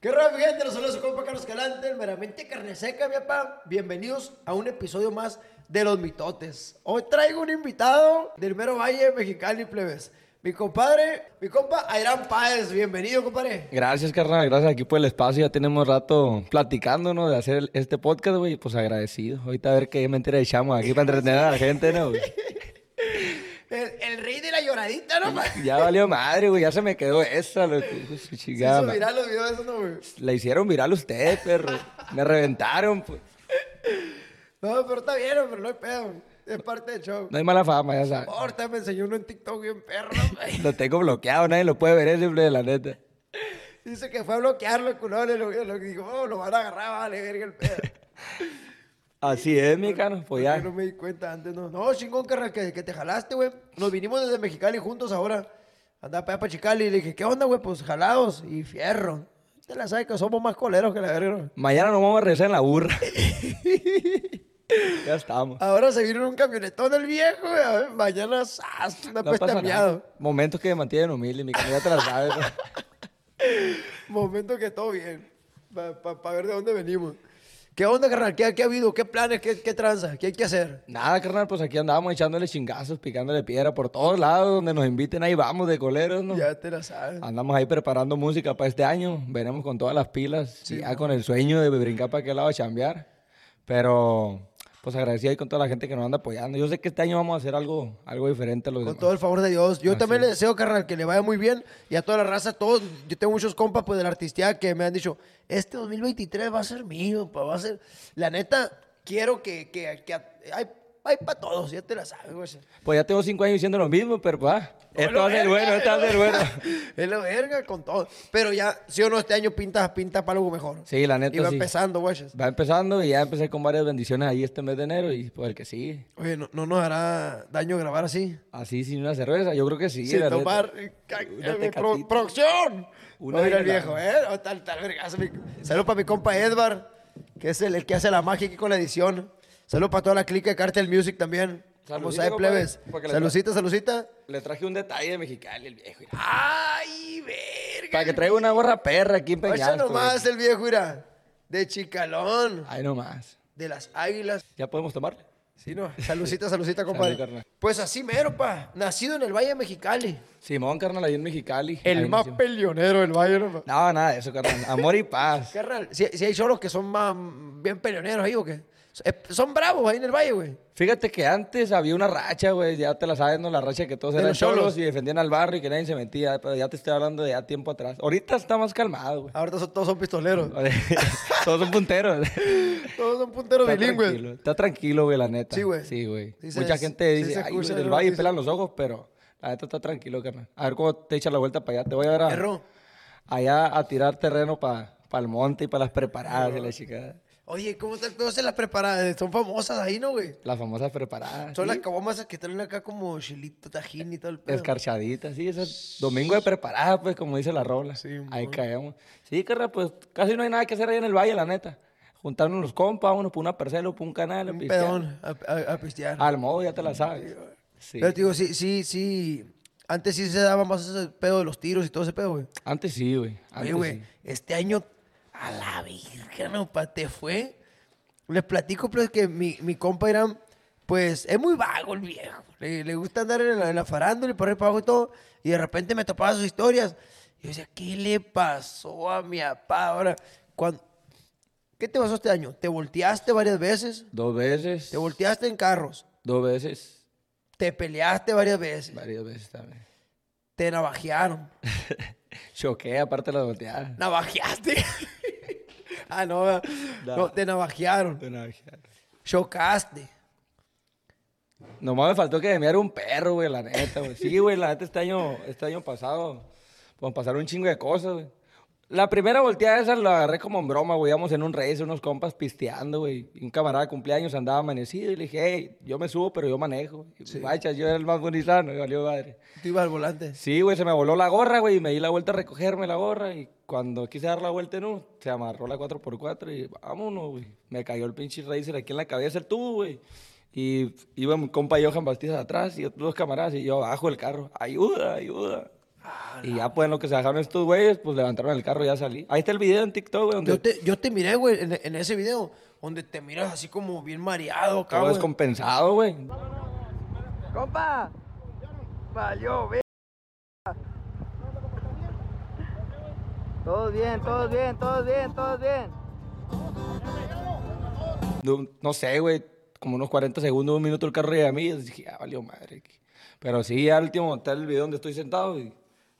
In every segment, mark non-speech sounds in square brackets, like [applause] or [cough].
¿Qué raro, gente? Los saludos a su compa Carlos Calante, el meramente carne seca, mi papá. Bienvenidos a un episodio más de Los Mitotes. Hoy traigo un invitado del mero Valle Mexicali, plebes. Mi compadre, mi compa Ayrán Páez. Bienvenido, compadre. Gracias, carnal. Gracias aquí por el espacio. Ya tenemos rato platicando, ¿no? De hacer este podcast, güey. Pues agradecido. Ahorita a ver qué mentira echamos aquí para entretener a la gente, ¿no? [laughs] El, el rey de la lloradita, ¿no? [laughs] Ya valió madre, güey. Ya se me quedó esa, loco. Su Se chingada, hizo ma- viral los videos de eso, ¿no, güey? La hicieron viral ustedes, perro. Me reventaron, pues. No, pero está bien, pero no hay pedo. Es parte del show. No hay mala fama, ya sabes. Ahorita me enseñó uno en TikTok bien perro, güey. Lo tengo bloqueado, nadie lo puede ver, ese, de la neta. Dice que fue a bloquearlo, culón. Lo, lo dijo, oh, lo van a agarrar, vale, verga el pedo. [laughs] Así es, mi cano. Pues Yo ya. no me di cuenta antes, no. No, chingón, carnal, que, que te jalaste, güey. Nos vinimos desde Mexicali juntos ahora. Andaba para allá para Chicali y le dije, ¿qué onda, güey? Pues jalados y fierro. Te la sabes que somos más coleros que la verga. Mañana nos vamos a regresar en la burra. [laughs] ya estamos. Ahora se vino en un camionetón el viejo, güey. Mañana, ¡zas! Una No pasa nada. miado. Momentos que me mantienen humilde, mi cano. Ya te la sabes. ¿no? [laughs] Momento que todo bien. Para ver de dónde venimos. ¿Qué onda, carnal? ¿Qué, qué ha habido? ¿Qué planes? ¿Qué, qué tranza? ¿Qué hay que hacer? Nada, carnal, pues aquí andamos echándole chingazos, picándole piedra por todos lados, donde nos inviten, ahí vamos de coleros, ¿no? Ya te la sabes. Andamos ahí preparando música para este año, veremos con todas las pilas, ya con el sueño de brincar para aquel lado a chambear, pero pues agradecido ahí con toda la gente que nos anda apoyando. Yo sé que este año vamos a hacer algo, algo diferente a los Con demás. todo el favor de Dios. Yo también le deseo, carnal, que le vaya muy bien. Y a toda la raza, todos. Yo tengo muchos compas pues, de la artistía que me han dicho, este 2023 va a ser mío, pa, va a ser... La neta, quiero que... que, que hay, hay para todos, ya te la sabes, güey. Pues ya tengo cinco años diciendo lo mismo, pero pues, ah, esto va a ser bueno, esto va a ser bueno. Es la [laughs] verga con todo. Pero ya, sí o no, este año pinta, pinta para algo mejor. Sí, la neta Y va sí. empezando, güey. Va empezando y ya empecé con varias bendiciones ahí este mes de enero y pues el que sigue. Oye, ¿no, no nos hará daño grabar así? Así sin una cerveza, yo creo que sí. Sin tomar... eh, eh, pro- ¡Producción! Una mira el viejo, ¿eh? Tal, tal, vergazo, Saludos para mi compa Edward, que es el, el que hace la magia aquí con la edición. Saludos para toda la clica de Cartel Music también. Sabe, compadre, plebes. Salucita, salucita. Le traje un detalle de Mexicali el viejo. mira. ¡Ay, verga! Para que traiga una gorra perra aquí en Oye Peñasco. nomás güey. el viejo, mira. De Chicalón, Ahí nomás. de las águilas. ¿Ya podemos tomarle? Sí, no. Salucita, salucita, compadre. carnal. pues así mero, pa. Nacido en el Valle de Mexicali. Simón, carnal, ahí en Mexicali. El Ahí más nació. peleonero del Valle, ¿no? pa? No, nada de eso, carnal. Amor y paz. [laughs] Carnal, si, si hay solos que son más bien peleoneros ahí o qué. Eh, Son bravos ahí en el Valle, güey. Fíjate que antes había una racha, güey. Ya te la sabes, ¿no? La racha que todos De eran los cholos. cholos y defendían al barrio y que nadie se metía. Pero ya te estoy hablando de ya tiempo atrás. Ahorita está más calmado, güey. Ahorita son- todos son pistoleros. [laughs] Todos son punteros. Todos son punteros Está bilingües. tranquilo, está tranquilo, güey, la neta. Sí, güey. Sí, güey. Sí Mucha gente sí dice, se ay, güey, del valle noticia". pelan los ojos, pero la neta está tranquilo, carnal. A ver cómo te echa la vuelta para allá. Te voy a ver a- allá a tirar terreno para el monte y para las preparadas y la chica. Oye, ¿cómo están todas las preparadas? Son famosas ahí, ¿no, güey? Las famosas preparadas. Son sí. las cabomas que traen acá como chilito, tajín y todo el pedo. Escarchaditas, sí, esas domingo de preparada, pues, como dice la rola. Sí, ahí mon. caemos. Sí, carnal, pues casi no hay nada que hacer ahí en el valle, la neta. Juntarnos los compas, uno por una parcela, por un canal, a Un pistear. pedón a, a- a pistear. Al modo, ya te la sabes. Sí. Pero te digo, sí, sí, sí. Antes sí se daba más ese pedo de los tiros y todo ese pedo, güey. Antes sí, güey. Oye, Antes güey, sí. este año a la virgen, no, pa, te fue. Les platico, pues, que mi, mi compa era, pues, es muy vago el viejo. Le, le gusta andar en la, en la farándula y por para abajo y todo. Y de repente me topaba sus historias. Y yo decía, ¿qué le pasó a mi papá ahora? Cuando, ¿Qué te pasó este año? ¿Te volteaste varias veces? Dos veces. ¿Te volteaste en carros? Dos veces. ¿Te peleaste varias veces? Varias veces también. ¿Te navajearon? [laughs] Choqué, aparte de la volteada. ¿Navajeaste? [laughs] [laughs] ah, no, no, No. te navajearon. Bueno, Chocaste. Nomás me faltó que me era un perro, güey, la neta, güey. Sí, güey, la neta, este año, este año pasado, pues pasaron un chingo de cosas, güey. La primera volteada esa la agarré como en broma, güey. Íbamos en un race, unos compas pisteando, güey. Un camarada de cumpleaños andaba amanecido y le dije, hey, yo me subo, pero yo manejo. Y vaya, yo era el más bonizano y valió madre. Tú ibas al volante. Sí, güey, se me voló la gorra, güey, y me di la vuelta a recogerme la gorra. Y cuando quise dar la vuelta, no, se amarró la 4x4 y vámonos, güey. Me cayó el pinche racer aquí en la cabeza, el tubo, güey. Y iba mi compa Johan Bastidas atrás y otros dos camaradas y yo abajo del carro. Ayuda, ayuda. Y ya, pues, en lo que se dejaron estos güeyes, pues levantaron el carro y ya salí. Ahí está el video en TikTok, güey, donde Yo te, yo te miré, güey, en, en ese video, donde te miras así como bien mareado acá, todo descompensado, güey. Compa, valió, ve. Todos bien, todos bien, todos bien, todos bien. No, no sé, güey, como unos 40 segundos, un minuto el carro llega a mí y dije, ya valió madre. Pero sí, ya al último está el video donde estoy sentado y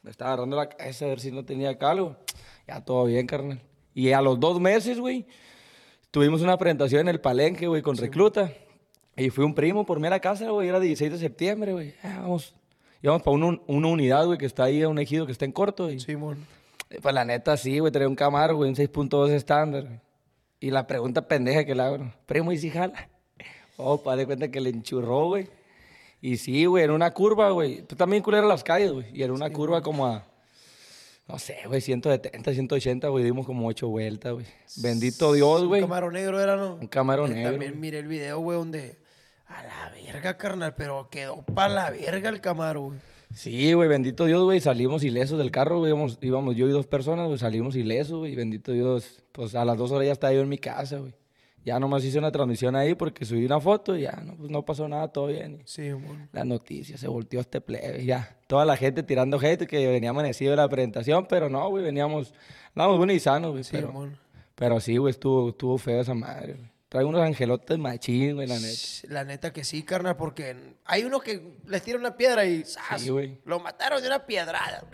me estaba agarrando la cabeza a ver si no tenía calvo. Ya todo bien, carnal. Y a los dos meses, güey, tuvimos una presentación en el Palenque, güey, con Recluta. Y fui un primo por mí a la casa, güey, era 16 de septiembre, güey. Ah, vamos, íbamos para una, una unidad, güey, que está ahí, un ejido que está en corto. Y, Simón. pues la neta, sí, güey, traía un Camaro, güey, un 6.2 estándar, güey. Y la pregunta pendeja que le hago, primo, ¿y si jala? [laughs] Oh, pa, de cuenta que le enchurró, güey. Y sí, güey, en una curva, güey. Pues también culera las calles, güey. Y en una curva como a, no sé, güey, 170, 180, güey. Dimos como ocho vueltas, güey. Bendito Dios, güey. Un camaro negro era, ¿no? Un Camaro Eh, negro. También miré el video, güey, donde... A la verga, carnal, pero quedó para la verga el camaro, güey. Sí, güey, bendito Dios, güey. Salimos ilesos del carro, güey. Íbamos, íbamos yo y dos personas, güey. Salimos ilesos, güey. Bendito Dios. Pues a las dos horas ya estaba yo en mi casa, güey. Ya nomás hice una transmisión ahí porque subí una foto y ya, no, pues no pasó nada, todo bien. Y Simón. la noticia se volteó este plebe, ya. Toda la gente tirando hate que venía amanecido de la presentación, pero no, güey, veníamos, andábamos buenos y sanos, güey. pero, Simón. pero sí, güey, estuvo, estuvo feo esa madre, güey. Trae unos angelotes machín, güey, la neta. La neta que sí, carnal, porque hay unos que les tiran una piedra y ¡zas! Sí, güey. lo mataron de una piedrada.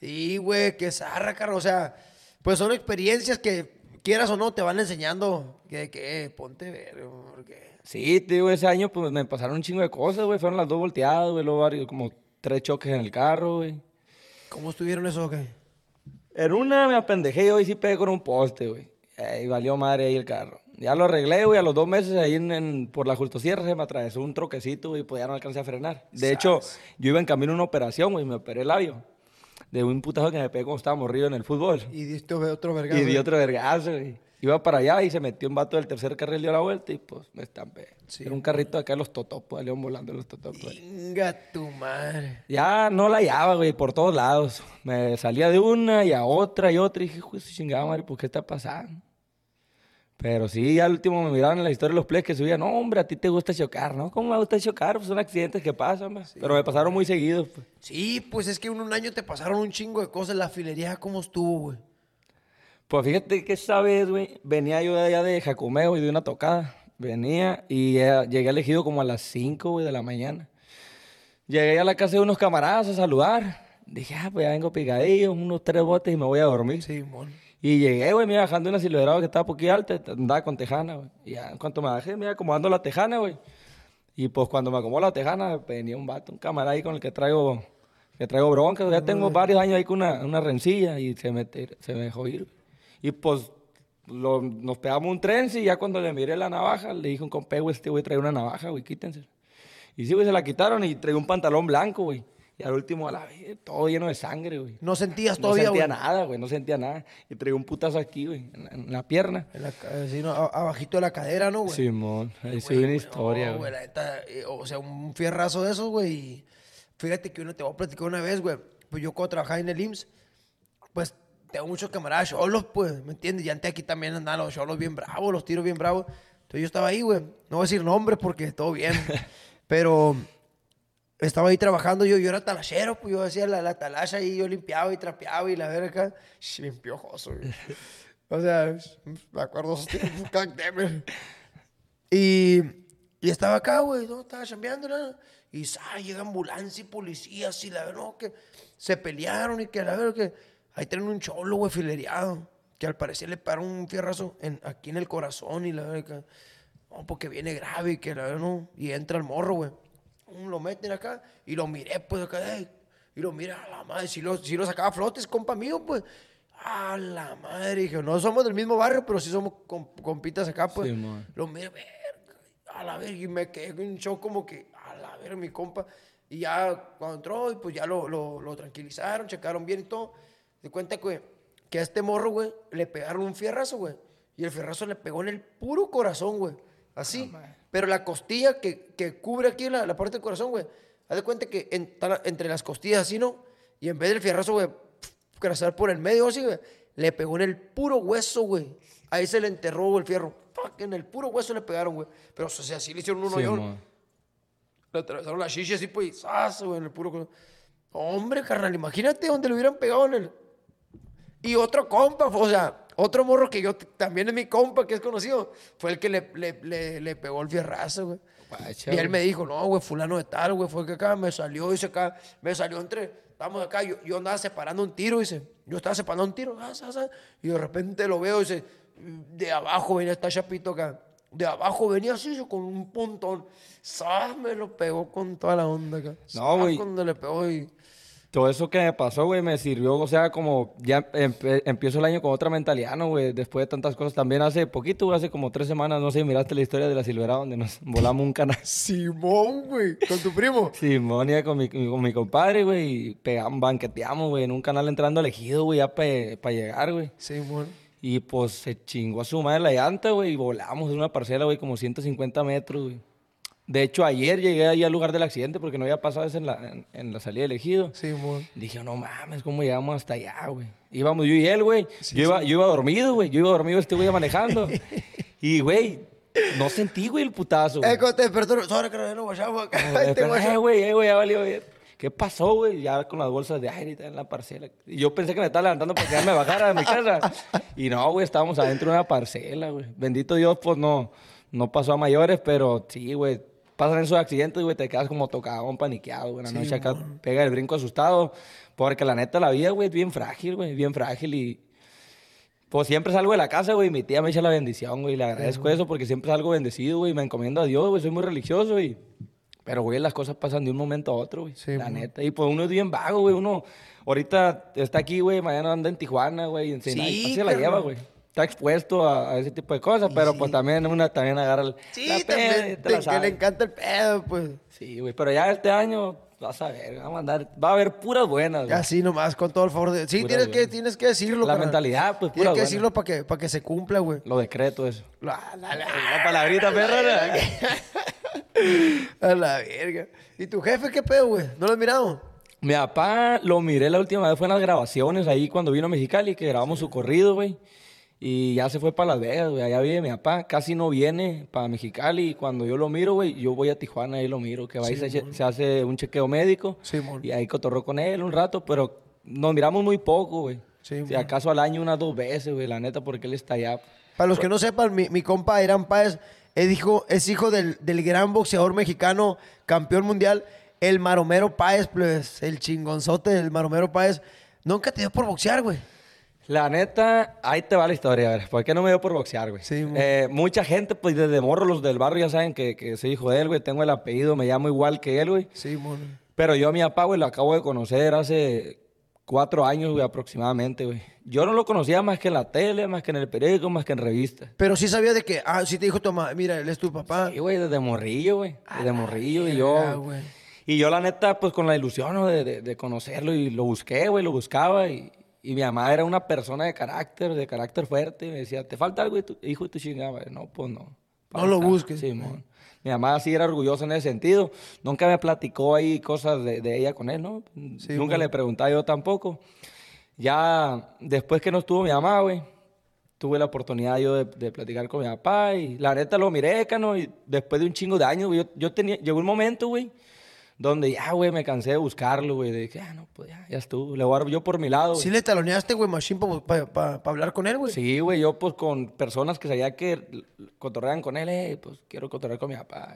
Y, güey, que zarra, carnal. O sea, pues son experiencias que, quieras o no, te van enseñando que, que ponte ver, porque... Sí, te digo, ese año pues me pasaron un chingo de cosas, güey. Fueron las dos volteadas, güey, luego varios, como tres choques en el carro, güey. ¿Cómo estuvieron eso, o qué? En una me apendejé yo y sí pegué con un poste, güey. Y valió madre ahí el carro. Ya lo arreglé, güey. A los dos meses ahí en, en- por la Sierra se me atravesó un troquecito, güey, pues ya no alcancé a frenar. De hecho, yo iba en camino a una operación, güey, me operé el labio. De un putazo que me pegué cuando estaba morrido en el fútbol. Y diste otro vergazo. Y di otro vergazo, güey. Iba para allá y se metió un vato del tercer carril, dio la vuelta y pues me estampé. Sí. Era un carrito acá de los totopos, león volando los totopos. Venga tu madre. Ya no la hallaba, güey, por todos lados. Me salía de una y a otra y otra. Y dije, pues chingada madre, ¿por qué está pasando? Pero sí, ya al último me miraban en la historia de los plays que subía, no, hombre, a ti te gusta chocar, ¿no? ¿Cómo me gusta chocar? Pues son accidentes que pasan, pues. Pero me pasaron muy seguidos, pues. Sí, pues es que en un año te pasaron un chingo de cosas. La filería, ¿cómo estuvo, güey? Pues fíjate que esa vez, güey, venía yo de allá de Jacomeo y de una tocada. Venía y llegué elegido como a las 5, güey, de la mañana. Llegué a la casa de unos camaradas a saludar. Dije, ah, pues ya vengo picadillo, unos tres botes y me voy a dormir. Simón. Y llegué, güey, me iba bajando una silverado que estaba poquito alta, andaba con tejana, güey. Y ya, en cuanto me bajé, me iba acomodando la tejana, güey. Y pues cuando me acomodó la tejana, venía un vato, un camarada ahí con el que traigo, que traigo bronca. Ya tengo varios años ahí con una, una rencilla y se me, se me dejó ir. Y pues lo- nos pegamos un tren y ya cuando le miré la navaja, le dije un compa, güey, este güey trae una navaja, güey, quítense. Y sí, güey, se la quitaron y traía un pantalón blanco, güey. Y al último, a la vez, todo lleno de sangre, güey. No sentías No todavía, sentía güey. nada, güey, no sentía nada. Y traía un putazo aquí, güey, en, la- en la pierna. En la así, ¿no? Abajito de la cadera, ¿no, güey? Simón, ahí subí una historia, no, güey. la neta, eh, o sea, un fierrazo de esos, güey. y Fíjate que uno te voy a platicar una vez, güey. Pues yo cuando trabajaba en el IMSS, pues tengo muchos camaradas cholos, pues, ¿me entiendes? Y antes aquí también andaban los cholos bien bravos, los tiros bien bravos. Entonces yo estaba ahí, güey. No voy a decir nombres porque todo bien. [laughs] Pero estaba ahí trabajando yo, yo era talachero, pues yo hacía la, la talacha y yo limpiaba y trapeaba y la verga, bien piojoso, güey. O sea, me acuerdo [laughs] esos tiempos. Y, estaba acá, güey, ¿no? Estaba chambeando, ¿no? Y llega ambulancia y policías y la verdad, que se pelearon y que la verdad que ahí tienen un cholo, güey, filereado, que al parecer le paró un fierrazo en, aquí en el corazón y la verdad que, no, porque viene grave y que la verdad no, y entra el morro, güey. Lo meten acá y lo miré, pues acá, y lo mira a la madre, si lo, si lo sacaba a flotes, compa mío, pues. A la madre, dije, no somos del mismo barrio, pero sí somos com- compitas acá, pues. Lo miré, verga, a la verga, y me quedé en shock como que, a la verga, mi compa. Y ya cuando entró, y pues ya lo, lo, lo tranquilizaron, checaron bien y todo. De cuenta que, que a este morro, güey, le pegaron un fierrazo, güey. Y el fierrazo le pegó en el puro corazón, güey. Así. Pero la costilla que, que cubre aquí la, la parte del corazón, güey. Haz de cuenta que en- entre las costillas así, ¿no? Y en vez del fierrazo, güey, cruzar por el medio, así, güey, le pegó en el puro hueso, güey. Ahí se le enterró, güey, el fierro. Fuck, en el puro hueso le pegaron, güey. Pero, o sea, así le hicieron un Sí, hoyón. mo. Le atravesaron la chicha así, pues, y ¡zas! güey, en el puro... Hombre, carnal, imagínate donde le hubieran pegado en el... Y otro compa, o sea, otro morro que yo también es mi compa, que es conocido, fue el que le, le, le, le pegó el fierrazo, güey. Y él me dijo, no, güey, fulano de tal, güey, fue que acá me salió, dice acá, me salió entre, estamos acá, yo, yo andaba separando un tiro, dice, yo estaba separando un tiro, ah, ah, ah, y de repente lo veo, dice, de abajo venía esta chapito acá, de abajo venía así, dice, con un puntón, ¿sabes? Me lo pegó con toda la onda acá. No, güey. Cuando le pegó y... Todo eso que me pasó, güey, me sirvió, o sea, como ya empe- empiezo el año con otra mentalidad, ¿no, güey? Después de tantas cosas. También hace poquito, güey, hace como tres semanas, no sé, miraste la historia de la Silverado donde nos [laughs] volamos un canal. Simón, güey, con tu primo. [laughs] Simón iba con mi, con mi compadre, güey, y pegamos, banqueteamos, güey, en un canal entrando elegido, güey, ya para llegar, güey. Simón. Y pues se chingó a su madre la llanta, güey, y volamos de una parcela, güey, como 150 metros, güey. De hecho, ayer llegué ahí al lugar del accidente porque no había pasado eso en la, en, en la salida elegido. Simón. Dije, no mames, ¿cómo llegamos hasta allá, güey? Íbamos yo y él, güey. yo, iba, yo iba dormido, güey. Yo iba dormido, este güey iba manejando. [laughs] y, güey, no sentí, güey, el putazo. güey. Eh, cuando te despertó, sobre que no guachamos acá. Guacha- "Eh, güey, eh, güey, ya valió ver. ¿Qué pasó, güey? Ya con las bolsas de aire en la parcela. Y yo pensé que me estaba levantando para que ya me bajara de mi casa. Y no, güey, estábamos adentro de una parcela, güey. Bendito Dios, pues no, no pasó a mayores, pero sí, güey. Pasan esos accidentes, güey, te quedas como tocado, paniqueado, güey. La noche acá pega el brinco asustado. Porque la neta, la vida, güey, es bien frágil, güey, bien frágil y... Pues siempre salgo de la casa, güey, mi tía me echa la bendición, güey, le agradezco eso porque siempre salgo bendecido, güey, me encomiendo a Dios, güey, soy muy religioso y... Pero, güey, las cosas pasan de un momento a otro, güey, Sí, la neta. Y pues uno es bien vago, güey, uno ahorita está aquí, güey, mañana anda en Tijuana, güey, en Sinaloa, Sí, así se la lleva, güey. Está expuesto a, a ese tipo de cosas, pero pues también una también agarra el, Sí, la también, te que le encanta el pedo, pues. Sí, güey, pero ya este año vas a ver, vamos a andar, va a haber puras buenas, güey. Así nomás, con todo el favor de... Sí, tienes que, tienes que decirlo, La mentalidad, pues, Tienes que decirlo para que, para que se cumpla, güey. Lo decreto eso. La, la, la, [laughs] La palabrita perra. [laughs] a la verga. ¿Y tu jefe qué pedo, güey? ¿No lo has mirado? Mi papá lo miré la última vez, fue en las grabaciones ahí cuando vino a Mexicali, que grabamos su corrido, güey. Y ya se fue para Las Vegas, güey. Allá vive mi papá. Casi no viene para Mexicali. Y cuando yo lo miro, güey, yo voy a Tijuana y lo miro. Que va y se, se hace un chequeo médico. Simón. Y ahí cotorró con él un rato, pero nos miramos muy poco, güey. Simón. si acaso al año unas dos veces, güey, la neta, porque él está allá. Para los que no sepan, mi, mi compa Irán Páez es hijo, es hijo del, del gran boxeador mexicano, campeón mundial, el Maromero Páez, pues, el chingonzote del Maromero Páez. Nunca te dio por boxear, güey. La neta, ahí te va la historia, a ver. ¿Por qué no me dio por boxear, güey? Sí. Eh, mucha gente, pues desde morro, los del barrio ya saben que, que soy hijo de él, güey. Tengo el apellido, me llamo igual que él, güey. Sí, mono. Pero yo a mi papá, güey, lo acabo de conocer hace cuatro años, güey, aproximadamente, güey. Yo no lo conocía más que en la tele, más que en el periódico, más que en revistas. Pero sí sabía de que, ah, sí te dijo tu mamá, mira, él es tu papá. Y, güey, desde morrillo, güey. Desde morrillo. Y Ah, yo... güey. Y yo, la neta, pues con la ilusión ¿no? de, de- de conocerlo y lo busqué, güey, lo buscaba. Y, y mi mamá era una persona de carácter, de carácter fuerte. Y me decía, ¿te falta algo, tu- hijo de tu chingada? güey?" No, pues no. No lo Falta. busques. Sí, mon. Mi mamá sí era orgullosa en ese sentido. Nunca me platicó ahí cosas de, de ella con él, ¿no? Nunca mon. le preguntaba yo tampoco. Ya después que no estuvo mi mamá, güey, tuve la oportunidad yo de, de platicar con mi papá y la neta lo miré, cano, y después de un chingo de años, güey, yo, yo tenía, llegó un momento, güey, donde ya, güey, me cansé de buscarlo, güey, de que, ah, no, pues ya, ya estuvo, le voy a yo por mi lado, güey. Sí le taloneaste, güey, machín para hablar con él, güey. Sí, güey, yo pues con personas que sabía que cotorrean con él, eh, pues quiero cotorrear con mi papá.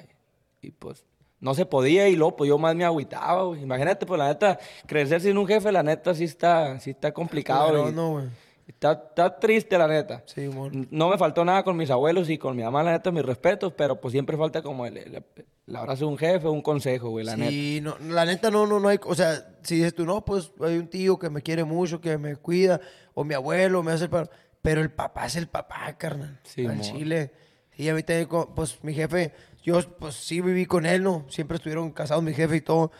Y, y, pues no se podía y luego pues yo más me agüitaba, güey. Imagínate, pues la neta, crecer sin un jefe, la neta sí está, sí está complicado. Pero y- no, güey. Está, está triste, la neta. Sí. N- No me faltó nada con mis abuelos y con mi mamá, la neta, mis respetos, pero pues siempre falta como el, el, el abrazo de un jefe, un consejo, güey, la neta. Sí, no, la neta no, no, no hay, o sea, si dices tú, no, pues hay un tío que me quiere mucho, que me cuida, o mi abuelo me hace el paro, pero el papá es el papá, carnal, Sí, al chile. Y a mí también, pues mi jefe, yo pues sí viví con él, ¿no? Siempre estuvieron casados mi jefe y todo,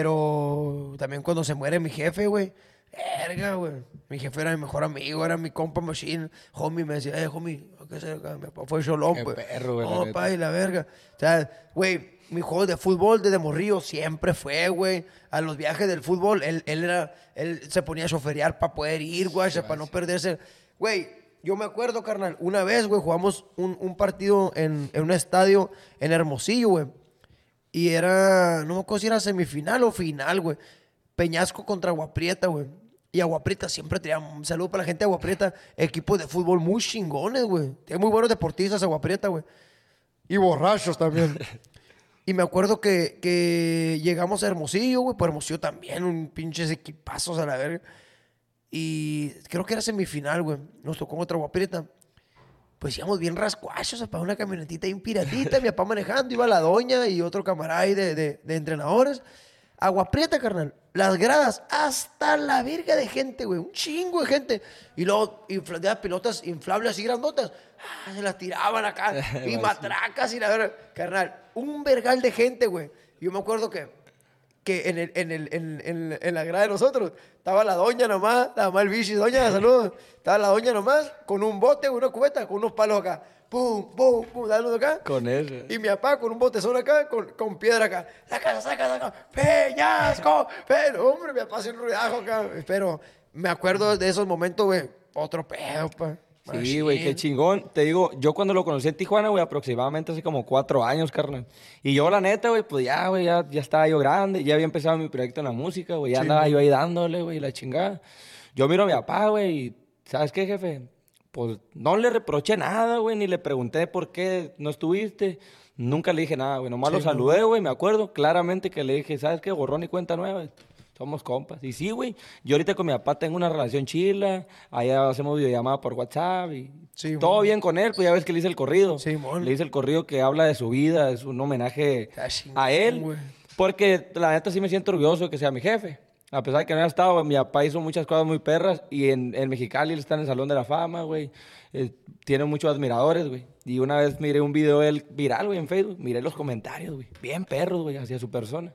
pero también cuando se muere mi jefe, güey, Verga, güey. Mi jefe era mi mejor amigo, era mi compa machine. Homie me decía, eh, homie, ¿qué hacer acá? Mi papá fue cholón, pues. perro, güey, No, pa, y la verga. O sea, güey, mi juego de fútbol desde morrillo siempre fue, güey. A los viajes del fútbol, él, él era, él se ponía a choferear para poder ir, güey, para no perderse. Güey, yo me acuerdo, carnal, una vez, güey, jugamos un, un partido en, en un estadio en Hermosillo, güey. Y era, no me acuerdo si era semifinal o final, güey. Peñasco contra Aguaprieta, güey. Y Aguaprieta siempre tenía, un saludo para la gente de Aguaprieta, equipos de fútbol muy chingones, güey. Tiene muy buenos deportistas Aguaprieta, güey. Y borrachos también. [laughs] y me acuerdo que, que llegamos a Hermosillo, güey. Por Hermosillo también, un pinches equipazos a la verga. Y creo que era semifinal, güey. Nos tocó contra Aguaprieta. Pues íbamos bien rascuachos para una camionetita bien piratita. mi papá manejando, iba la doña y otro camarada de, de entrenadores. Agua prieta, carnal. Las gradas, hasta la verga de gente, güey. Un chingo de gente. Y luego, infla- de las pelotas inflables así grandotas. ah, se las tiraban acá. [laughs] y matracas y la verga. Carnal, un vergal de gente, güey. Yo me acuerdo que que en, el, en, el, en, en- en la grada de nosotros estaba la doña nomás, la mamá del bichi, doña, saludos. Estaba la doña nomás con un bote, una cubeta, con unos palos acá. Pum, pum, pum, dando acá. Con eso. Y mi papá con un botezón acá, con, con piedra acá. Saca, saca, saca. Peñasco. Pero, hombre, mi papá hace un ruidajo acá. Pero me acuerdo de esos momentos, güey. Otro pedo, pa. Sí, güey, qué chingón. Te digo, yo cuando lo conocí en Tijuana, güey, aproximadamente hace como cuatro años, carnal. Y yo, la neta, güey, pues ya, güey, ya, ya estaba yo grande, ya había empezado mi proyecto en la música, güey, ya andaba yo ahí dándole, güey, la chingada. Yo miro a mi papá, güey, y ¿sabes qué, jefe? Pues no le reproché nada, güey, ni le pregunté por qué no estuviste. Nunca le dije nada, güey, nomás lo saludé, güey, me acuerdo claramente que le dije, ¿sabes qué? Borrón y cuenta nueva. Somos compas. Y sí, güey. Yo ahorita con mi papá tengo una relación chila. Allá hacemos videollamada por WhatsApp y Sí, todo mon. bien con él. Pues ya ves que le hice el corrido. Sí, mon. Le hice el corrido que habla de su vida. Es un homenaje a él. Porque la neta sí me siento orgulloso de que sea mi jefe. A pesar de que no haya estado, mi papá hizo muchas cosas muy perras. Y en, en Mexicali él está en el Salón de la Fama, güey. Eh, tiene muchos admiradores, güey. Y una vez miré un video de él viral, güey, en Facebook. Miré los comentarios, güey. Bien perros, güey, hacia su persona.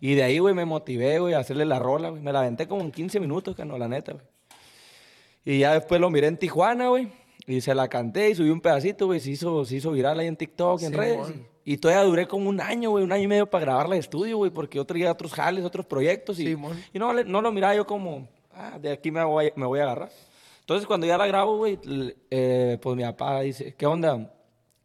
Y de ahí, güey, me motivé, güey, a hacerle la rola, güey. Me la aventé como en 15 minutos, cano, la neta, güey. Y ya después lo miré en Tijuana, güey. Y se la canté y subí un pedacito, güey. Se hizo, se hizo viral ahí en TikTok, en Sí, redes. mon. Y todavía duré como un año, güey, un año y medio para grabarla de estudio, güey, porque yo traía otros jales, otros proyectos. Y, Sí, y no, no lo miraba yo como, ah, de aquí me voy, me voy a agarrar. Entonces, cuando ya la grabo, güey, eh, pues mi papá dice, ¿qué onda?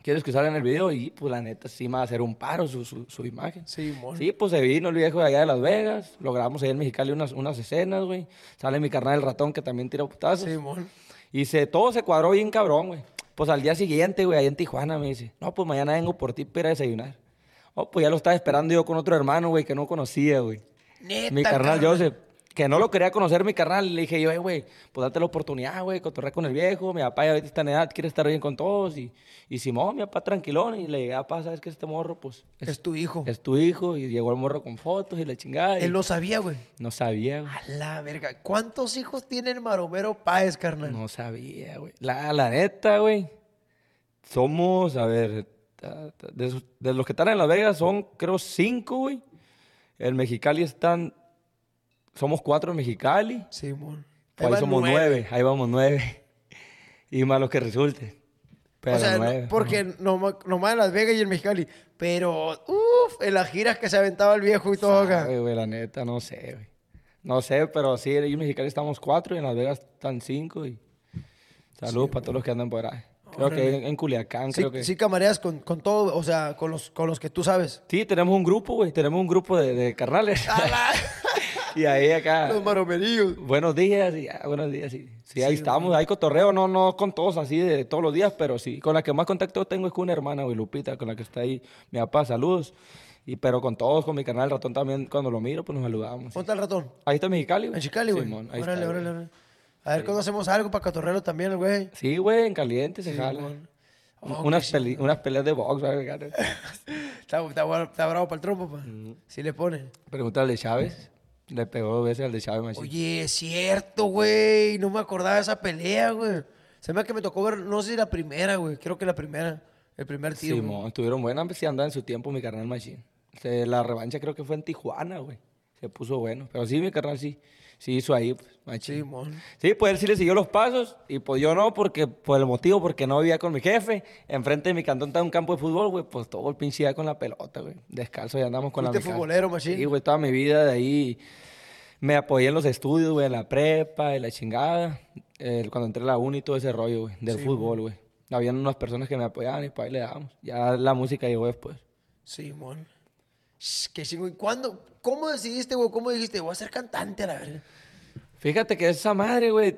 ¿Quieres que salga en el video? Y pues la neta sí me va a hacer un paro su, su, su imagen. Sí, mon. Sí, pues se vino el viejo de allá de Las Vegas. Lo grabamos ahí en Mexicali unas, unas escenas, güey. Sale mi carnal el ratón que también tira putazos. Sí, mon. Y se, todo se cuadró bien cabrón, güey. Pues al día siguiente, güey, ahí en Tijuana me dice, no, pues mañana vengo por ti para desayunar. Oh, pues ya lo estaba esperando yo con otro hermano, güey, que no conocía, güey. Mi carnal carnal. Joseph, que no lo quería conocer mi carnal. Le dije yo, güey, pues date la oportunidad, güey, cotorrear con el viejo. Mi papá ya ahorita está en edad, quiere estar bien con todos. Y, y Simón, mi papá tranquilón. Y le dije, ah, papá, ¿sabes que este morro, pues, es, Es tu hijo. es tu hijo? Y llegó el morro con fotos y la chingada. y Él lo sabía, güey. no sabía, güey. A la verga. ¿Cuántos hijos tiene el Maromero Páez, carnal? No sabía, güey. La, la neta, güey. Somos, a ver, de los que están en Las Vegas son, creo, cinco, güey. En Mexicali están, somos cuatro en Mexicali. Sí, mon. Pues ahí somos nueve. ahí vamos nueve. [laughs] Y más los que resulte. Pero o sea, no- porque nomás, nomás en Las Vegas y en Mexicali. Pero, uff, en las giras que se aventaba el viejo y todo acá. Güey, la neta, no sé, güey. No sé, pero sí, en Mexicali estamos cuatro y en Las Vegas están cinco. Y saludos para todos los que andan por ahí. Creo que en, en Culiacán, Sí, creo que... sí camareas con, con todo, o sea, con los, con los que tú sabes. Sí, tenemos un grupo, güey. Tenemos un grupo de, de carnales. [laughs] y ahí acá. Los maromerillos. Buenos días, y ya, buenos días. Sí, sí ahí estamos. Hay cotorreo, no, no con todos así de todos los días, pero sí. Con la que más contacto tengo es con una hermana, güey, Lupita, con la que está ahí. Mi papá, saludos. Y, pero con todos, con mi canal el ratón también, cuando lo miro, pues nos saludamos. ¿Dónde está el ratón? Ahí está Mexicali, güey. En Chicali, güey. Simón, ahí órale, está, órale, güey. órale. A ver cuándo hacemos algo para catorrelo también, güey. Sí, güey, en caliente se jala. Oh, unas, qué unas peleas de box, güey. [laughs] Está, está, bueno- está bravo para el trompo, pa. Sí le pone. Pregúntale al de Chávez. Le pegó dos veces al de Chávez, machín. Oye, es cierto, güey. No me acordaba de esa pelea, güey. Se me que me tocó ver, no sé si la primera, güey. Creo que la primera. El primer tiro. güey. Simón, estuvieron buenas, pues, sí andaba en su tiempo mi carnal Machine. Se- La revancha creo que fue en Tijuana, güey. Se puso bueno. Pero sí, mi carnal sí. Sí hizo ahí, pues, machín. Sí. Sí, pues él sí le siguió los pasos y pues yo no, porque por el motivo, porque no vivía con mi jefe. Enfrente de mi cantón está un campo de fútbol, güey, pues todo el pinche día con la pelota, güey. Descalzo y andamos con la mica. futbolero, machín. Sí, güey, toda mi vida de ahí. Me apoyé en los estudios, güey, en la prepa, en la chingada. eh, cuando entré a la uni y todo ese rollo, güey, del fútbol, güey. Habían unas personas que me apoyaban y para ahí le dábamos. Ya la música llegó después. Sí, mon. Qué chingo. ¿Y cuándo? ¿Cómo decidiste, güey? ¿Cómo dijiste? Voy a ser cantante a la verga. Fíjate que esa madre, güey,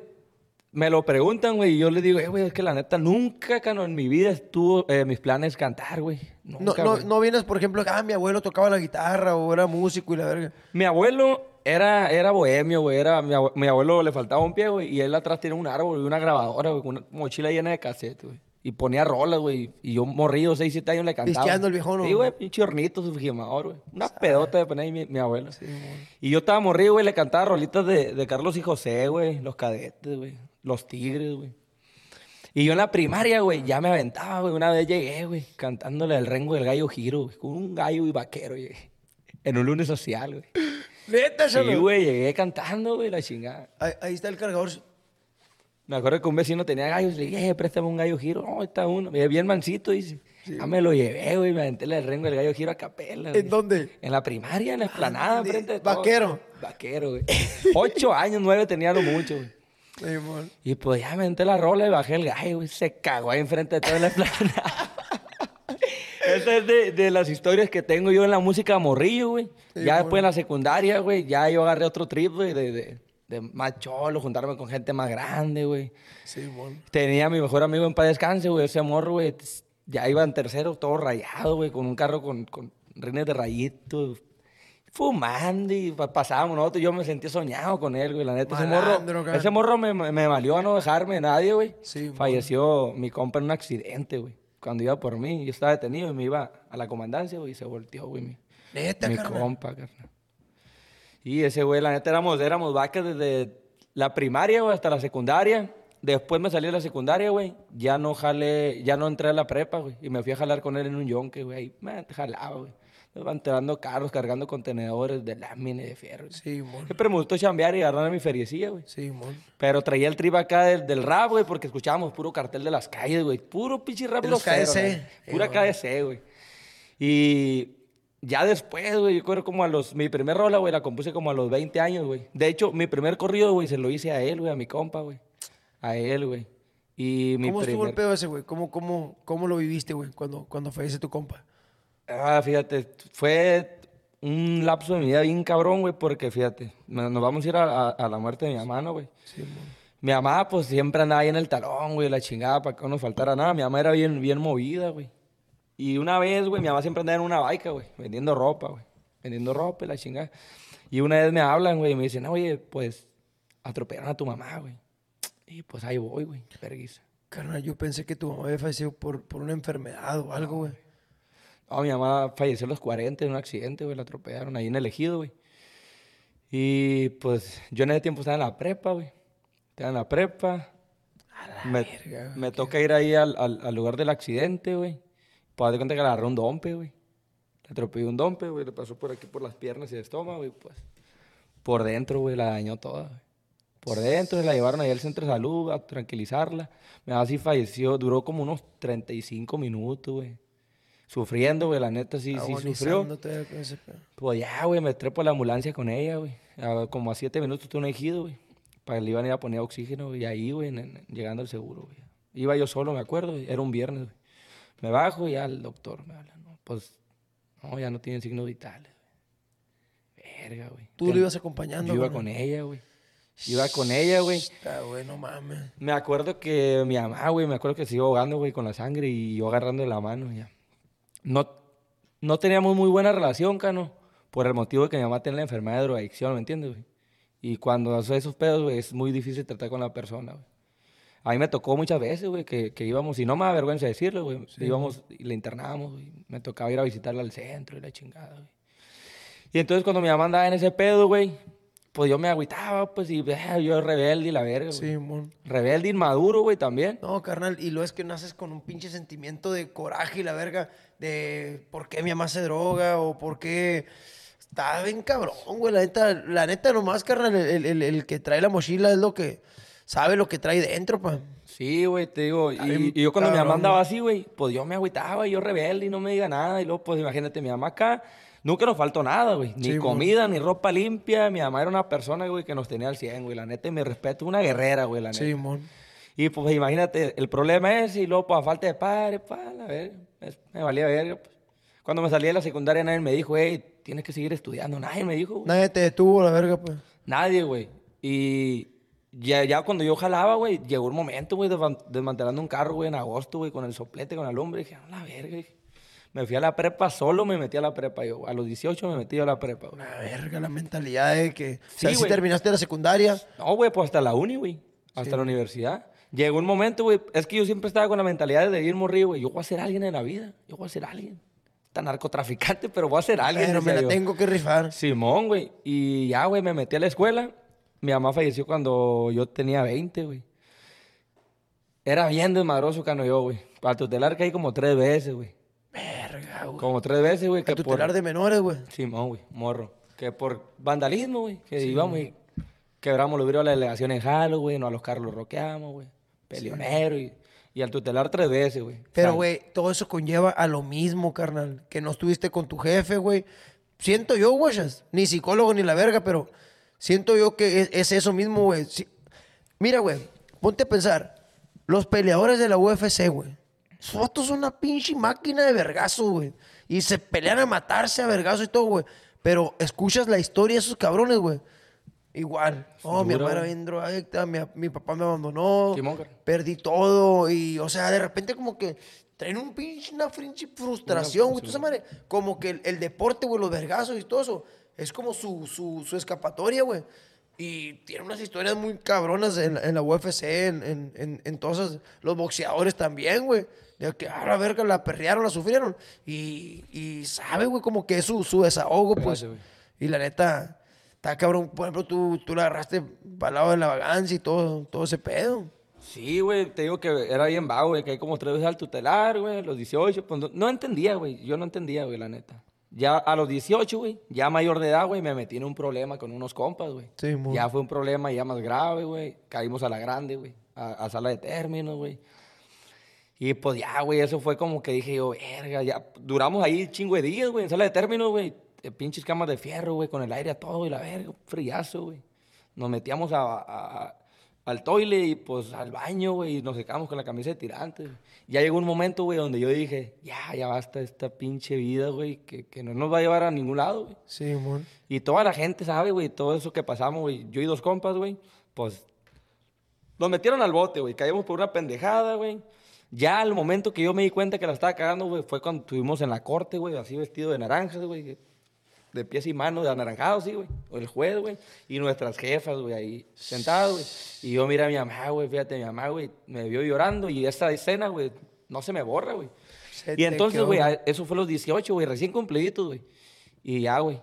me lo preguntan, güey, y yo le digo, eh, güey, es que la neta nunca, cano, en mi vida estuvo eh, mis planes cantar, güey. No, Nunca, no, güey. no vienes, por ejemplo, ah, mi abuelo tocaba la guitarra o era músico y la verga. Mi abuelo era, era bohemio, güey, era, mi abuelo le faltaba un pie, güey, y él atrás tiene un árbol y una grabadora, güey, con una mochila llena de cassette, güey. Y ponía rolas, güey, y yo morrido, 6, 7 años le cantaba. Pisteando el viejón, ¿no? Sí, güey, pinche hornito, su fijamador, güey. Una pedota de poner ahí mi, mi abuelo. y yo estaba morrido, güey, le cantaba rolitas de, de Carlos y José, güey, los cadetes, güey, los tigres, güey. Y yo en la primaria, güey, ya me aventaba, güey. Una vez llegué, güey, cantándole el rengo del gallo giro, güey, con un gallo y vaquero, llegué. En un lunes social, güey. [gasps] Neta, Sí, güey, llegué cantando, güey, la chingada. Ahí, ahí está el cargador. Me acuerdo que un vecino tenía gallos, le dije, "Eh, préstame un gallo giro. No, está uno. Me bien mansito, dice. Ya me lo llevé, güey, me aventé el rengo del gallo giro a capela. güey. ¿En dónde? En la primaria, en la explanada, Ande, enfrente de todos. vaquero. Vaquero, güey. [laughs] Ocho años, nueve tenía lo mucho, güey. Sí. Y pues ya me aventé la rola y bajé el gallo, güey. Se cagó ahí enfrente de toda la [laughs] explanada. [laughs] Esa es de, de las historias que tengo yo en la música morrillo, güey. Sí, ya bueno. después en la secundaria, güey, ya yo agarré otro trip, güey, de, de, de más cholo, juntarme con gente más grande, güey. Sí, mon. Tenía a mi mejor amigo en paz descanse, güey, ese morro, güey. Ya iba en tercero, todo rayado, güey, con un carro con, con rines de rayito. Fumando y pa- pasábamos nosotros. Yo me sentía soñado con él, güey. La neta, ese morro, cara. ese morro me, me valió a no dejarme de nadie, güey. Sí. Falleció mi compa en un accidente, güey. Cuando iba por mí, yo estaba detenido y me iba a la comandancia, güey, y se volteó, güey, mi, Neta, mi carnal. compa, carnal. Y ese güey, la neta, éramos, éramos vacas desde la primaria, güey, hasta la secundaria. Después me salí de la secundaria, güey. Ya no jalé, ya no entré a la prepa, güey. Y me fui a jalar con él en un yonque, güey. Ahí me jalaba, güey. Me iba enterando carros, cargando contenedores de lámina y de fierro. güey. Sí, mon. Siempre me gustó chambear y agarrar mi feriecilla, güey. Sí, mon. Pero traía el trip acá del, del rap, güey, porque escuchábamos puro cartel de las calles, güey. Puro pinche rap De los KDC. Pura. KDC, güey. Y ya después, güey, yo creo como a los... Mi primer rola, güey, la compuse como a los 20 años, güey. De hecho, mi primer corrido, güey, se lo hice a él, güey, a mi compa, güey. A él, güey. Y mi ¿Cómo estuvo el primer... pedo ese, güey? ¿Cómo, cómo, ¿Cómo lo viviste, güey, cuando, cuando fallece tu compa? Ah, fíjate, fue un lapso de mi vida bien cabrón, güey, porque fíjate, no- nos vamos a ir a, a- a la muerte de mi mamá, ¿no, güey? Sí, mon. Mi mamá, pues siempre andaba ahí en el talón, güey, la chingada, para que no nos faltara nada. Mi mamá era bien, bien movida, güey. Y una vez, güey, mi mamá siempre andaba en una baica, güey, vendiendo ropa, güey. Vendiendo ropa y la chingada. Y una vez me hablan, güey, y me dicen, oye, pues atropellaron a tu mamá, güey. Y pues ahí voy, güey, vergüenza. Carnal, yo pensé que tu mamá había fallecido por, por una enfermedad o algo, güey. No, mi mamá falleció a los 40 en un accidente, güey, la atropellaron ahí en el ejido, güey. Y pues yo en ese tiempo estaba en la prepa, güey. Estaba en la prepa. me, verga, me toca ir ahí al, al- al lugar del accidente, güey. Pues de cuenta que agarró un dompe, güey. Le atropelló un dompe, güey. Le pasó por aquí por las piernas y el estómago, y pues. Por dentro, güey, la dañó toda, güey. Por dentro, se la llevaron ahí al centro de salud a tranquilizarla. Mi mamá sí falleció, duró como unos 35 minutos, güey. Sufriendo, güey, la neta sí, sí sufrió. Ese. Pues ya, güey, me trepo a la ambulancia con ella, güey. Como a siete minutos tuve un ejido, güey. Para que le iban a ir a poner oxígeno, güey. Y ahí, güey, llegando al seguro, güey. Iba yo solo, me acuerdo, güey, era un viernes, güey. Me bajo y ya el doctor me habla, ¿no? Pues, no, ya no tienen signos vitales, güey. Verga, güey. Tú Ten- lo ibas acompañando, Yo iba con ella, güey. Iba con ella, güey. Ah, güey, no mames. Me acuerdo que mi mamá, güey, me acuerdo que se iba ahogando, güey, con la sangre y yo agarrando la mano, ya. No, no teníamos muy buena relación, cano, por el motivo de que mi mamá tiene la enfermedad de drogadicción, ¿me entiendes, güey? Y cuando hace esos pedos, güey, es muy difícil tratar con la persona, güey. A mí me tocó muchas veces, güey, que, que íbamos, y no me da vergüenza decirlo, güey, íbamos y la internábamos, güey. Me tocaba ir a visitarla al centro y la chingada, güey. Y entonces cuando mi mamá andaba en ese pedo, güey, pues yo me agüitaba, pues, y eh, yo rebelde y la verga, güey. Sí, mon. Rebelde, inmaduro, güey, también. No, carnal, y lo es que naces con un pinche sentimiento de coraje y la verga de por qué mi mamá se droga o por qué Está bien cabrón, güey. La neta, la neta nomás, carnal, el, el- el que trae la mochila es lo que sabe lo que trae dentro, pa. Sí, güey, te digo. Y, Está bien y yo cuando mi mamá cabrón, andaba así, güey, pues yo me agüitaba, yo rebelde y no me diga nada. Y luego, pues imagínate, mi mamá acá, nunca nos faltó nada, güey. Ni Sí, comida, ni ropa limpia. Mi mamá era una persona, güey, que nos tenía al 100, güey. La neta, y mi respeto, una guerrera, güey, la neta. Sí, mon. Y pues imagínate, el problema es, y luego, pues a falta de padre, pa, verga, es- me valía verga. pues. Cuando me salí de la secundaria, nadie me dijo, hey, tienes que seguir estudiando. Nadie me dijo, güey. Nadie te detuvo, la verga, pues. Nadie, güey. Y ya, ya cuando yo jalaba, güey, llegó un momento, güey, desman- desmantelando un carro, güey, en agosto, güey, con el soplete, con la lumbre. Dije, la verga. dije. Me fui a la prepa solo, me metí a la prepa yo. A los 18 me metí a la prepa, güey. La verga, la mentalidad de que... o sea, Sí, si terminaste la secundaria... No, güey, pues hasta la uni, güey. Hasta la universidad. Llegó un momento, güey. Es que yo siempre estaba con la mentalidad de ir morrido, güey. Yo voy a ser alguien en la vida. Yo voy a ser alguien. Está narcotraficante, pero voy a ser alguien. Pero me la yo. tengo que rifar. Simón, güey. Y ya, güey, me metí a la escuela. Mi mamá falleció cuando yo tenía 20, güey. Era bien desmadroso cano yo, güey. Para tutelar caí como tres veces, güey. Verga, güey. Como tres veces, güey. Por... tutelar de menores, güey. Simón, güey, morro. Que por vandalismo, güey. Que íbamos y quebramos los vidrios de la delegación en Jalo, güey. No a los carros los roqueamos, güey. Peleonero y, y al tutelar tres veces, güey. Pero, güey, todo eso conlleva a lo mismo, carnal. Que no estuviste con tu jefe, güey. Siento yo, güey, ni psicólogo ni la verga, pero siento yo que es, es eso mismo, güey. Mira, güey, ponte a pensar. Los peleadores de la UFC, güey. Esos vatos son una pinche máquina de vergazo, güey. Y se pelean a matarse a vergazo y todo, güey. Pero escuchas la historia de esos cabrones, güey. Igual. Oh, mi güey. bien drogadicta, mi, mi papá me abandonó perdí todo y, o sea, de repente como que traen un pinche, una pinche frustración, güey, tú sabes, madre, como que el, el deporte, güey, los vergazos y todo eso, es como su, su, su escapatoria, güey. Y tiene unas historias muy cabronas en, la- en la UFC, en, en, en, en todos esos- los boxeadores también, güey. De que, a la verga, la perrearon, la sufrieron. Y, y sabe, güey, como que es su, su desahogo, pues. Güey. Y la neta, está cabrón. Por ejemplo, tú, tú la agarraste para el lado de la vagancia y todo, todo ese pedo. Sí, güey, te digo que era bien vago, güey, que hay como tres veces al tutelar, güey, los 18, pues no, no entendía, güey, yo no entendía, güey, la neta. Ya a los 18, güey, ya mayor de edad, güey, me metí en un problema con unos compas, güey. Sí, mo. ya fue un problema ya más grave, güey, caímos a la grande, güey, a, a sala de términos, güey. Y pues ya, güey, eso fue como que dije yo, verga, ya duramos ahí chingo de días, güey, en sala de términos, güey, pinches camas de fierro, güey, con el aire a todo y la verga, friazo, güey. Nos metíamos a, a- al toile y pues al baño, güey, y nos secábamos con la camisa de tirantes. Ya llegó un momento, güey, donde yo dije, ya, ya basta esta pinche vida, güey, que, que no nos va a llevar a ningún lado, güey. Sí, mon. Y toda la gente sabe, güey, todo eso que pasamos, güey. Yo y dos compas, güey, pues nos metieron al bote, güey. Caímos por una pendejada, güey. Ya al momento que yo me di cuenta que la estaba cagando, güey, fue cuando estuvimos en la corte, güey, así vestido de naranjas, güey. De pies y manos, de anaranjados, sí, güey. O el juez, güey. Y nuestras jefas, güey, ahí sentadas, güey. Y yo mira a mi mamá, güey, fíjate, mi mamá, güey, me vio llorando. Y esa escena, güey, no se me borra, güey. Y entonces, güey, eso fue los 18, güey, recién cumpliditos, güey. Y ya, güey.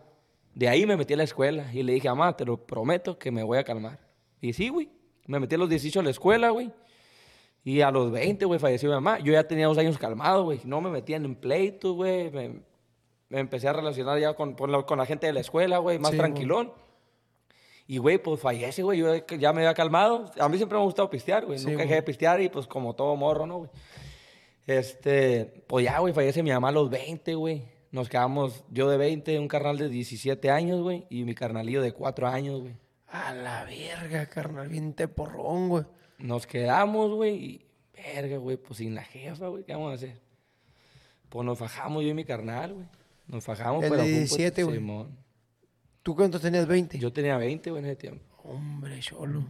De ahí me metí a la escuela y le dije, mamá, te lo prometo que me voy a calmar. Y sí, güey. Me metí a los 18 a la escuela, güey. Y a los 20, güey, falleció mi mamá. Yo ya tenía dos años calmado, güey. No me metían en pleitos, güey. Me, me empecé a relacionar ya con, con la, con la gente de la escuela, güey, más Sí, tranquilón. Y, güey, pues fallece, güey. Yo ya me había calmado. A mí siempre me ha gustado pistear, güey. Sí, Nunca güey. dejé de pistear y, pues, como todo morro, ¿no, güey? Este, pues ya, güey, fallece mi mamá a los 20, güey. Nos quedamos, yo de 20, un carnal de 17 años, güey, y mi carnalillo de 4 años, güey. A la verga, carnal, bien te porrón, güey. Nos quedamos, güey, y verga, güey, pues sin la jefa, güey, ¿qué vamos a hacer? Pues nos fajamos yo y mi carnal, güey. Nos fajamos, El pero de fue un 17, güey. ¿Tú cuántos tenías? 20. Yo tenía 20, güey, en ese tiempo. Hombre, cholo.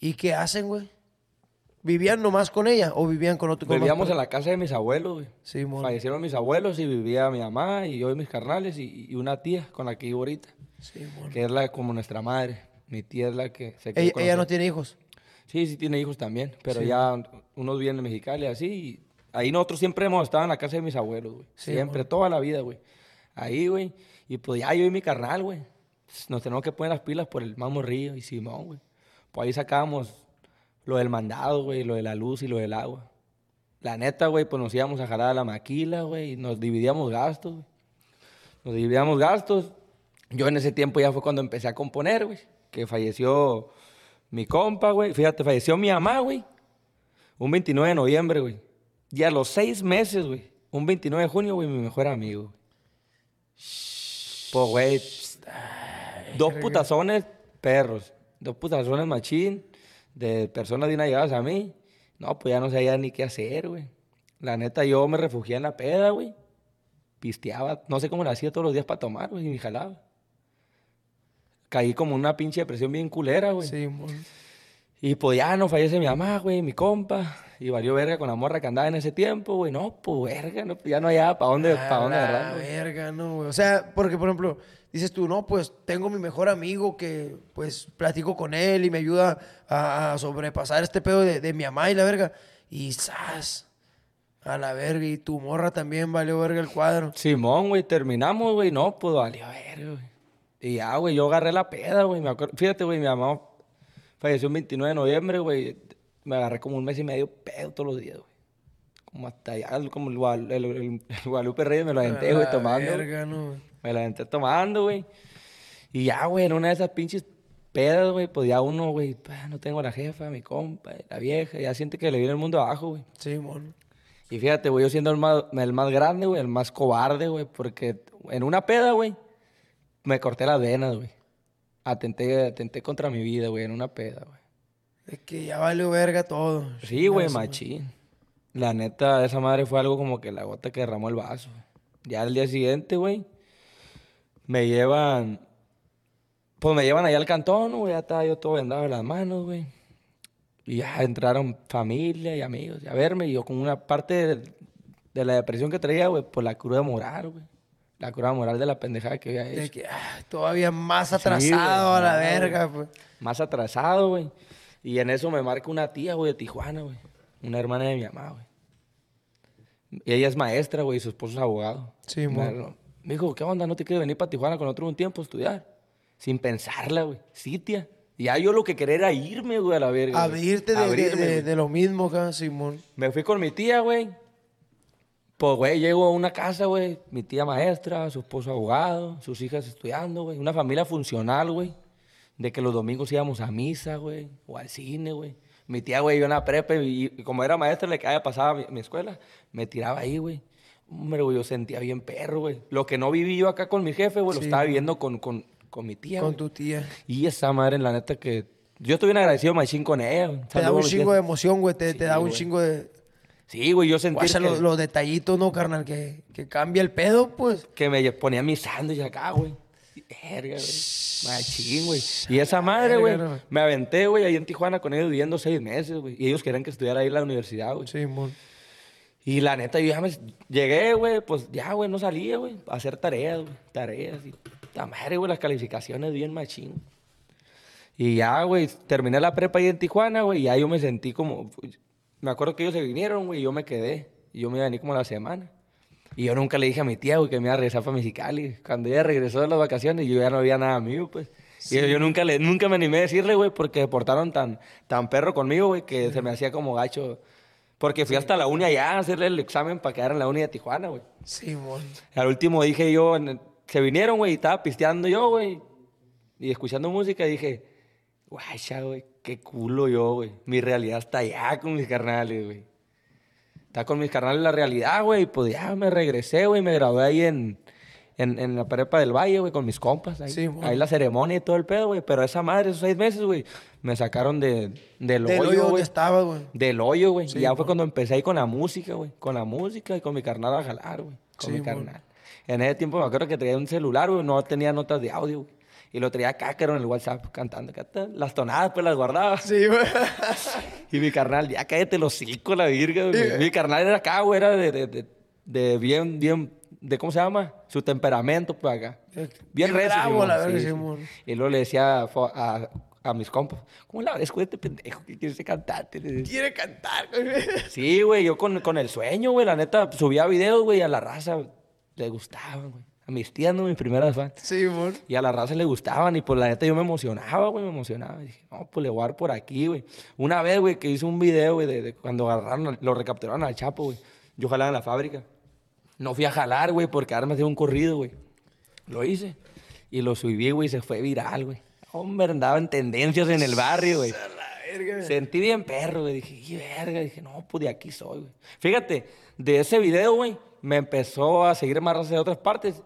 ¿Y qué hacen, güey? ¿Vivían nomás con ella o vivían con otro? con Vivíamos en la casa de mis abuelos, güey. Sí, mon. Fallecieron mis abuelos y vivía mi mamá y yo y mis carnales y, y una tía con la que vivo ahorita, Sí, mon. que es la como nuestra madre. Mi tía es la que se quedó Ella, con ella no tiene hijos. Sí, sí tiene hijos también, pero Sí. ya unos viven en Mexicali así. Y ahí nosotros siempre hemos estado en la casa de mis abuelos, güey. Sí, siempre, toda la vida, güey. Ahí, güey. Y pues ya yo y mi carnal, güey. Nos tenemos que poner las pilas por el Mamo Río y Simón, güey. Pues ahí sacábamos lo del mandado, güey, lo de la luz y lo del agua. La neta, güey, pues nos íbamos a jalar a la maquila, güey, y nos dividíamos gastos, güey. Nos dividíamos gastos. Yo en ese tiempo ya fue cuando empecé a componer, güey. Que falleció mi compa, güey. Fíjate, falleció mi mamá, güey. Un 29 de noviembre, güey. Y a los seis meses, güey. Un 29 de junio, güey, mi mejor amigo. güey. Pues, güey. Dos putazones perros. Dos putazones machín. De personas bien allegadas a mí. No, pues ya no sabía ni qué hacer, güey. La neta, yo me refugié en la peda, güey. Pisteaba. No sé cómo lo hacía todos los días para tomar, güey. Y jalaba. Caí como una pinche depresión bien culera, güey. Sí, mon. Y pues ya no fallece mi mamá, güey, mi compa. Y valió verga con la morra que andaba en ese tiempo, güey. No, pues verga, no, ya no había para dónde, A pa' dónde güey. verga, no, güey. O sea, porque, por ejemplo, dices tú, no, pues tengo mi mejor amigo que, pues, platico con él y me ayuda a, a sobrepasar este pedo de, de mi mamá y la verga. Y ¡zas! A la verga. Y tu morra también valió verga el cuadro. Simón, güey, terminamos, güey. No, pues valió verga, güey. Y ya, güey, yo agarré la peda, güey. me acuerdo- Fíjate, güey, mi mamá falleció el 29 de noviembre, güey. Me agarré como un mes y medio pedo todos los días, güey. Como hasta allá, como el, Gual- el- el- el Guadalupe Reyes me lo aventé, güey, la tomando. güey. verga, no. Me la aventé tomando, güey. Y ya, güey, en una de esas pinches pedas, güey, pues ya uno, güey, no tengo a la jefa, mi compa, la vieja, ya siente que le viene el mundo abajo, güey. Sí, mon. Y fíjate, güey, yo siendo el más, el más grande, güey, el más cobarde, güey, porque en una peda, güey, me corté las venas, güey. Atenté, atenté contra mi vida, güey, en una peda, güey. Es que ya valió verga todo. Sí, güey, machín. La neta, esa madre fue algo como que la gota que derramó el vaso. Ya al día siguiente, güey, me llevan... Pues me llevan allá al cantón, güey, ya estaba yo todo vendado de las manos, güey. Y ya entraron familia y amigos a verme. Y yo con una parte de, de la depresión que traía, güey, por la cruda moral, güey. La cruda moral de la pendejada que había De hecho. que, ah, todavía más atrasado güey, a la verga, güey. pues. Más atrasado, güey. Y en eso me marca una tía, güey, de Tijuana, güey. Una hermana de mi mamá, güey. Y ella es maestra, güey, y su esposo es abogado. Sí, mo. me dijo, ¿qué onda? ¿No te quieres venir para Tijuana con otro un tiempo a estudiar? Sin pensarla, güey. Sí, tía. Y ya yo lo que quería era irme, güey, a la verga. güey. Abrirte de, de- Abrirme, de- güey. de lo mismo acá, Simón. Me fui con mi tía, güey. Pues, güey, llego a una casa, güey. Mi tía maestra, su esposo abogado, sus hijas estudiando, güey. Una familia funcional, güey. De que los domingos íbamos a misa, güey. O al cine, güey. Mi tía, güey, yo en la prepa y, y como era maestra, le caía pasaba mi, mi escuela. Me tiraba ahí, güey. Hombre, güey, yo sentía bien perro, güey. Lo que no viví yo acá con mi jefe, güey, lo Sí, estaba güey. viviendo con, con, con mi tía, Con güey. tu tía. Y esa madre, la neta, que... Yo estoy bien agradecido, machín, con ella. Te da un chingo de emoción, güey. Te, te Sí, da un güey. chingo de. Sí, güey, yo sentí Guacha que... los, los detallitos, ¿no, carnal? Que, que cambia el pedo, pues. que me ponía mi sándwich acá, güey. Verga, güey. Machín, güey. Y esa madre, güey, me aventé, güey, ahí en Tijuana con ellos viviendo seis meses, güey. Y ellos querían que estudiara ahí en la universidad, güey. Simón. Y la neta, yo ya me... Llegué, güey, pues ya, güey, no salía, güey. A hacer tareas, güey. Tareas y... La madre, güey, las calificaciones bien machín. Y ya, güey, terminé la prepa ahí en Tijuana, güey. Y ya yo me sentí como... Me acuerdo que ellos se vinieron, güey, y yo me quedé. Y yo me iba a venir como a la semana. Y yo nunca le dije a mi tía, güey, que me iba a regresar para Mexicali. Cuando ella regresó de las vacaciones, yo ya no había nada mío, pues. Y yo, nunca, le, nunca me animé a decirle, güey, porque se portaron tan, tan perro conmigo, güey, que se me hacía como gacho. Porque fui hasta la uni allá a hacerle el examen para quedar en la uni de Tijuana, güey. Simón. Al último dije yo, el- se vinieron, güey, y estaba pisteando yo, güey. Y escuchando música, dije, guacha, güey, qué culo yo, güey. Mi realidad está allá con mis carnales, güey. Está con mis carnales la realidad, güey. y Pues ya me regresé, güey. Me gradué ahí en, en, en la prepa del Valle, güey, con mis compas. Ahí, Sí, ahí la ceremonia y todo el pedo, güey. Pero esa madre, esos seis meses, güey, me sacaron de, del Del hoyo güey. güey. Del hoyo, güey. Sí, y ya fue cuando empecé ahí con la música, güey. Con la música y con mi carnal a jalar, güey. Con Sí, mi carnal. En ese tiempo me acuerdo que traía un celular, güey. No tenía notas de audio, güey. Y lo traía cácaro en el WhatsApp cantando. canta- Las tonadas, pues las guardaba. Sí, güey. [laughs] Y mi carnal, ya cállate los cinco, la virga, güey. Mi carnal era acá, güey. Era de, de, de, de bien, bien... De, ¿Cómo se llama? Su temperamento, pues acá. Bien, Bien recio, bravo, sí, sí. Y luego le decía a, a mis compas, ¿cómo la ves con este pendejo que quiere decía. Quiere cantar, güey. Sí, güey, yo con, con el sueño, güey, la neta, subía videos, güey, a la raza le gustaban, güey. A mis tías, no, mis primeras fans. Simón. Y a la raza le gustaban, y pues la neta yo me emocionaba, güey, me emocionaba. Y dije, no, pues le voy a dar por aquí, güey. Una vez, güey, que hice un video, güey, de, de cuando agarraron, lo recapturaron al Chapo, güey. Yo jalaba en la fábrica. No fui a jalar, güey, porque ahora me hacía un corrido, güey. Lo hice. Y lo subí, güey, y se fue viral, güey. Hombre, andaba en tendencias en el barrio, güey. [laughs] Sentí bien perro, güey. Dije, qué verga. Dije, no, pues de aquí soy, güey. Fíjate, de ese video, güey, me empezó a seguir más raza de otras partes.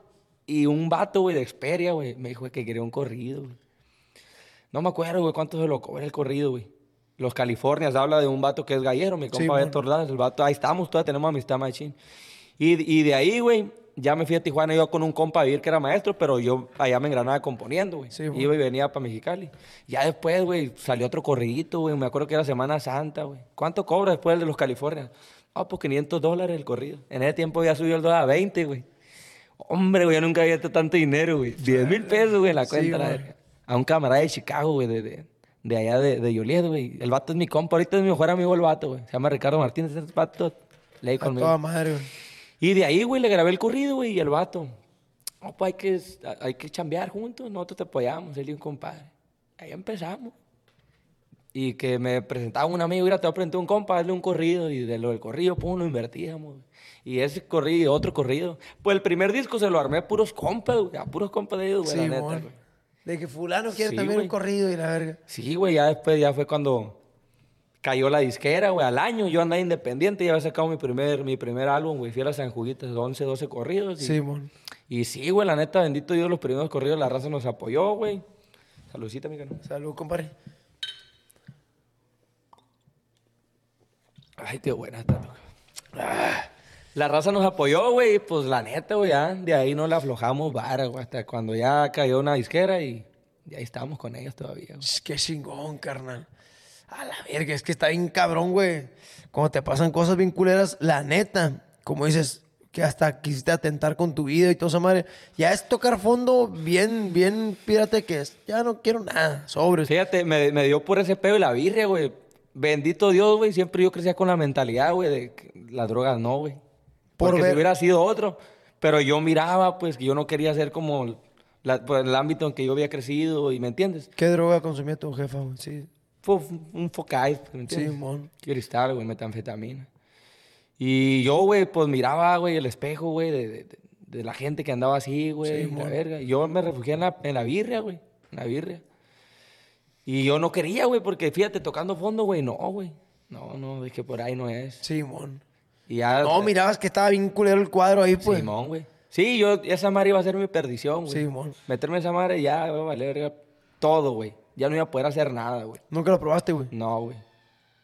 Y un vato, güey, de Xperia, güey, me dijo que quería un corrido, güey. No me acuerdo, güey, cuánto se lo cobra el corrido, güey. Los Californias habla de un vato que es gallero, mi compa. Beto Ordaz, El vato, ahí estamos, todavía tenemos amistad machín. Y, y de ahí, güey, ya me fui a Tijuana yo con un compa a vivir que era maestro, pero yo allá me engranaba componiendo, güey. Sí. Iba y venía para Mexicali. Ya después, güey, salió otro corridito, güey. Me acuerdo que era Semana Santa, güey. ¿Cuánto cobra después el de los Californias? Ah, pues 500 dólares el corrido. En ese tiempo ya subió el dólar a 20, güey. Hombre, güey, yo nunca había visto tanto dinero, güey. 10 mil pesos, güey, en la Sí, cuenta. la mon. verga. A un camarada de Chicago, güey, de, de, de allá de, de Joliet, güey. El vato es mi compa. Ahorita es mi mejor amigo el vato, güey. Se llama Ricardo Martínez. Ese vato leí conmigo. toda madre, güey. Y de ahí, güey, le grabé el corrido, güey, y el vato. No, pues hay que, hay que chambear juntos, nosotros te apoyamos, él y un compadre. Ahí empezamos. Y que me presentaba un amigo, mira, te voy a presentar un compa, hazle un corrido, y de lo del corrido, pues lo invertíamos. güey. Y ese corrido, otro corrido. Pues el primer disco se lo armé a puros compas, güey, a puros compas de ellos, güey, la Sí, neta, mon. güey. De que fulano quiere Sí, también güey. un corrido y la verga. Sí, güey, ya después ya fue cuando cayó la disquera, güey, al año. Yo andaba independiente y había sacado mi primer, mi primer álbum, güey. Fui a las San Juditas, 11, 12 corridos. Y, Sí, mon. y sí, güey, la neta, bendito Dios, los primeros corridos, la raza nos apoyó, güey. Saludcita, mi canal. Salud, compadre. Ay, qué buena está. Ah, La raza nos apoyó, güey, pues la neta, güey, ya de ahí no la aflojamos vara, güey, hasta cuando ya cayó una disquera y, y ahí estábamos con ellos todavía, güey. Qué chingón, carnal. A la verga, es que está bien cabrón, güey. Cuando te pasan cosas bien culeras, la neta, como dices, que hasta quisiste atentar con tu vida y toda esa madre, ya es tocar fondo bien, bien pírate que es. Ya no quiero nada, sobres. Fíjate, me, me dio por ese pedo y la birria, güey. Bendito Dios, güey. Siempre yo crecía con la mentalidad, güey, de que las drogas no, güey. Por Porque ver- si hubiera sido otro. Pero yo miraba, pues, que yo no quería ser como la- pues, el ámbito en que yo había crecido, y ¿me entiendes? ¿Qué droga consumía tu jefa, güey? Sí. Fue un focais, ¿me entiendes? Sí, mon. Cristal, güey, metanfetamina. Y yo, güey, pues miraba, güey, el espejo, güey, de, de- de- de la gente que andaba así, güey, Sí, la verga. Yo me refugié en la, en la birria, güey, en la birria. Y yo no quería, güey, porque fíjate, tocando fondo, güey, no, güey. No, no, dije, por ahí no es. Simón. Y ya... No, mirabas que estaba bien culero el cuadro ahí, pues. Simón, güey. Sí, yo, esa madre iba a ser mi perdición, güey. Simón. Meterme en esa madre ya, a valer verga, todo, güey. Ya no iba a poder hacer nada, güey. Nunca lo probaste, güey. No, güey.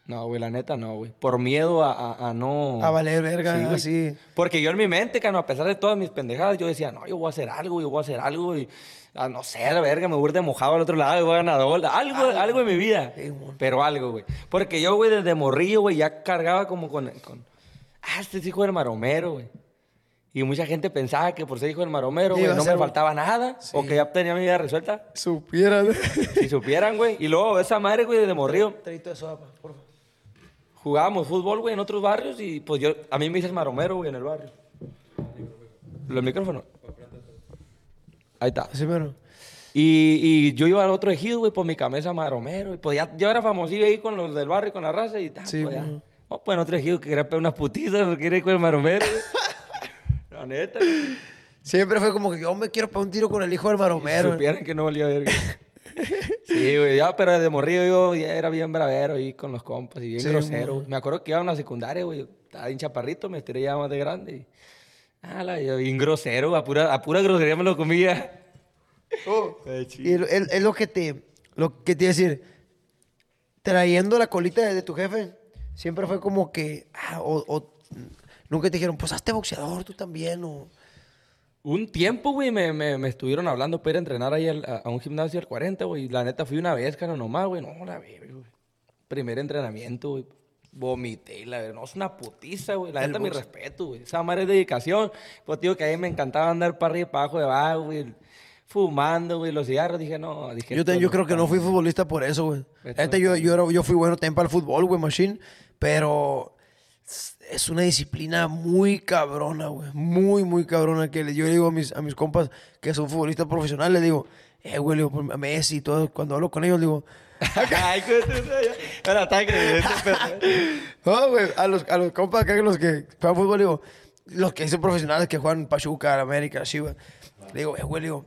No, güey, la neta no, güey. Por miedo a, a- a no... A valer verga, Sí, güey. así. Porque yo en mi mente, cano, a pesar de todas mis pendejadas, yo decía, no, yo voy a hacer algo, yo voy a hacer algo. Y, ah, no sé, la verga, me voy a de mojado al otro lado y voy a ganar dólar. Algo, algo en mi vida. Sí. Pero algo, güey. Porque yo, güey, desde morrillo, güey, ya cargaba como con, con... Ah, este es hijo del maromero, güey. Y mucha gente pensaba que por ser hijo del maromero, güey, no me faltaba nada. O Sí. que ya tenía mi vida resuelta. Supieras. [laughs] Si supieran, güey. Y luego esa madre, güey, desde morrillo. Traíto de soda, por favor. Jugábamos fútbol, güey, en otros barrios y pues yo, a mí me dices maromero, güey, en el barrio. Los micrófonos. Ahí está. Así mero. Y, y yo iba al otro ejido, güey, por mi camisa maromero. Y pues ya, yo era famosillo ahí con los del barrio, con la raza y tal. Sí, pues, ya. No, pues otro ejido que pegar unas putitas porque con el maromero. [laughs] la neta. Siempre fue como que yo me quiero pegar un tiro con el hijo del maromero. Supieran que no valía verga. Sí, güey, ya, pero desde morrillo yo ya era bien bravero ahí con los compas y bien Sí, grosero. güey. Me acuerdo que iba a una secundaria, güey, estaba bien chaparrito, me estiré ya más de grande. Y, ah, la, yo bien grosero, a pura, a pura grosería me lo comía. [laughs] Y es es lo que te, lo que te iba a decir, trayendo la colita de, de tu jefe, siempre fue como que, ah, o, o nunca te dijeron, pues hazte boxeador tú también, o... Un tiempo, güey, me, me, me estuvieron hablando para ir a entrenar ahí al- a, a un gimnasio al 40, güey. La neta fui una vez, caro, nomás, güey. No, la verga, güey. Primer entrenamiento, güey. Vomité, y la. No, es una putiza, güey. La neta, mi respeto, güey. Esa madre es dedicación. Pues, tío, que a mí me encantaba andar para arriba y para abajo de güey. Fumando, güey. Los cigarros, dije, no. Dije, Yo, te- yo creo que no fui futbolista por eso, güey. No yo, yo, era- yo fui bueno también para el fútbol, güey, machine, pero es una disciplina muy cabrona, güey. Muy, muy cabrona. Que yo le digo a mis, a mis compas que son futbolistas profesionales, le digo, eh, güey, le digo, a Messi y todo. Cuando hablo con ellos, le digo, [laughs] Ay, pero- [laughs] no, güey, a los, a los compas acá, los que juegan fútbol, digo, los que son profesionales que juegan Pachuca, América, Chivas. Le digo, eh, güey, le digo,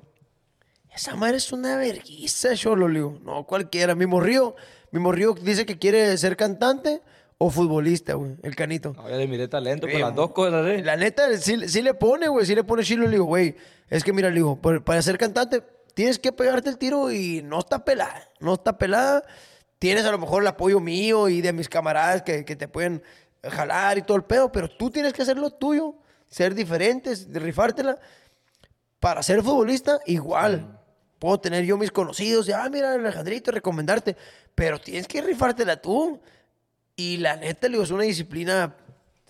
esa madre es una vergüenza, cholo. Le digo, no, cualquiera. Mi morrío, mi morrío dice que quiere ser cantante o futbolista, güey, el canito. Le miré talento las dos cosas, ¿eh? La neta, sí, sí le pone, güey, sí le pone chilo. Le digo, güey, es que mira, le digo, para ser cantante tienes que pegarte el tiro y no está pelada, no está pelada. Tienes a lo mejor el apoyo mío y de mis camaradas que, que te pueden jalar y todo el pedo, pero tú tienes que hacer lo tuyo, ser diferentes, rifártela. Para ser futbolista, igual. Puedo tener yo mis conocidos, y, ah, mira, Alejandrito, recomendarte, pero tienes que rifártela tú. Y la neta, le digo, es una disciplina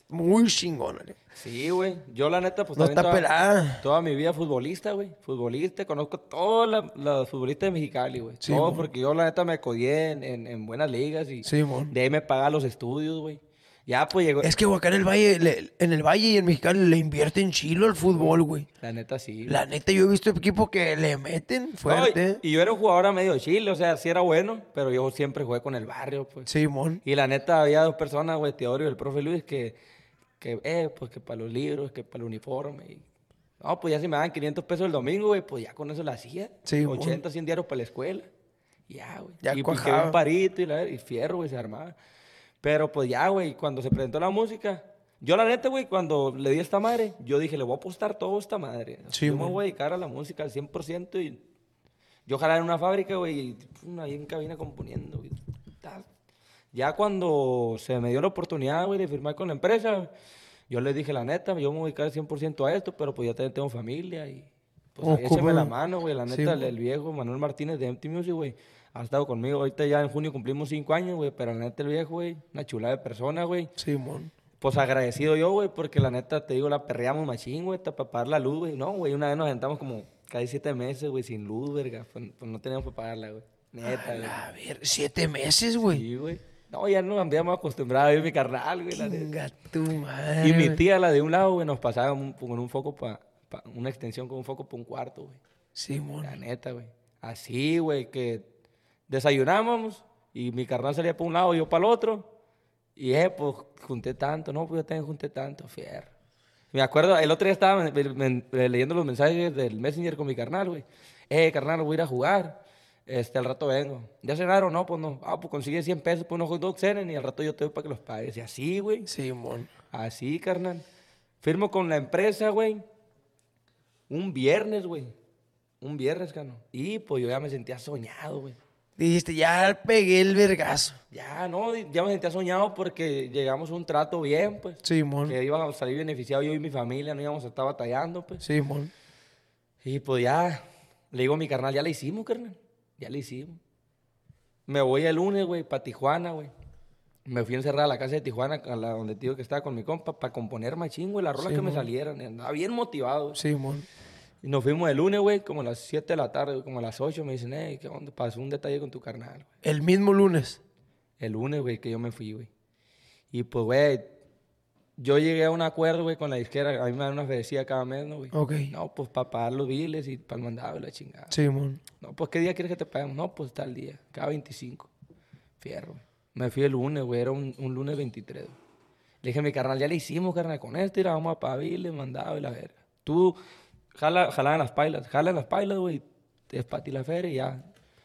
muy chingona. le. Sí, güey. Yo, la neta, pues No también está toda, pelada. toda mi vida futbolista, güey. Futbolista. Conozco todos los futbolistas de Mexicali, güey. Sí, Todos, mon. porque yo, la neta, me codié en, en- en buenas ligas y Sí, de ahí me pagaba los estudios, güey. Ya, pues llegó. Es que acá en el Valle, le- en el Valle y en Mexicali le invierten chilo al fútbol, güey. La neta, sí. güey. La neta, yo he visto equipos que le meten No, fuerte. y, y yo era un jugador a medio chile, o sea, sí era bueno, pero yo siempre jugué con el barrio, pues. Simón. Y la neta, había dos personas, güey, Teodorio y el profe Luis, que, que eh, pues que para los libros, que para el uniforme. Y... No, pues ya si me daban 500 pesos el domingo, güey, pues ya con eso la hacía. Sí, 80, 100 diarios para la escuela. Ya, güey. Ya y cuajaba. un parito y, la- y fierro, güey, se armaba. Pero pues ya, güey, cuando se presentó la música, yo la neta, güey, cuando le di a esta madre, yo dije, le voy a apostar todo a esta madre. Sí, yo me voy a dedicar a la música al 100% y yo jalaba en una fábrica, güey, y pum, ahí en cabina componiendo, güey. Ya cuando se me dio la oportunidad, güey, de firmar con la empresa, yo les dije, la neta, yo me voy a dedicar 100% a esto, pero pues yo también tengo familia y pues ahí la mano, güey. La Sí, neta, el, el viejo Manuel Martínez de MT Music, güey, ha estado conmigo. Ahorita ya en junio cumplimos cinco años, güey, pero la neta, el viejo, güey, una chulada de persona, güey. Simón. Pues agradecido yo, güey, porque la neta, te digo, la perreamos machín, güey, para pagar la luz, güey. No, güey, una vez nos aventamos como casi siete meses, güey, sin luz, verga. Pues, pues no teníamos para pagarla, güey. Neta, güey. A ver, siete meses, güey. Sí, güey. No, ya nos habíamos acostumbrado a ir mi carnal, güey, la neta. Venga tu madre. Y mi tía, la de un lado, güey, nos pasaba un- con un foco para... una extensión con un foco para un cuarto, güey. Simón. La neta, güey. Así, güey, que desayunábamos y mi carnal salía para un lado y yo para el otro. Y, eh, pues, junté tanto. No, pues yo también junté tanto, fierro. Me acuerdo, el otro día estaba men- men- men- leyendo los mensajes del Messenger con mi carnal, güey. Eh, carnal, voy a ir a jugar. Este, al rato vengo. ¿Ya cenaron? No, pues no. Ah, pues consigue 100 pesos por unos hot dogs, cenen y al rato yo te doy para que los pagues. Y así, güey. Simón. Así, carnal. Firmo con la empresa, güey. Un viernes, güey. Un viernes, cano. Y pues yo ya me sentía soñado, güey. Dijiste, ya pegué el vergazo. Ya, no, ya me sentía soñado porque llegamos a un trato bien, pues. Simón. Que íbamos a salir beneficiados yo y mi familia, no íbamos a estar batallando, pues. Simón. Y pues ya, le digo a mi carnal, ya le hicimos, carnal. Ya le hicimos. Me voy el lunes, güey, para Tijuana, güey. Me fui a encerrar a la casa de Tijuana, a la donde te digo que estaba con mi compa, para componer machín, güey, las rolas Sí, que me mon. salieran. Andaba bien motivado. güey. Simón. Y nos fuimos el lunes, güey, como a las 7 de la tarde, como a las 8. Me dicen, eh, ¿qué onda? Pasó un detalle con tu carnal, güey. El mismo lunes. El lunes, güey, que yo me fui, güey. Y pues, güey, yo llegué a un acuerdo, güey, con la disquera. A mí me dan una fedecía cada mes, ¿no, güey? Ok. No, pues para pagar los biles y para el mandado y la chingada. Simón. No, pues ¿qué día quieres que te paguemos? No, pues tal día, cada 25. Fierro. güey. Me fui el lunes, güey, era un, un lunes 23. güey. Le dije a mi carnal, ya le hicimos, carnal, con esto y la vamos a pagar biles, mandado y la verga. Tú, jala, jala en las pailas, jala en las pailas, güey, te espati la feria y ya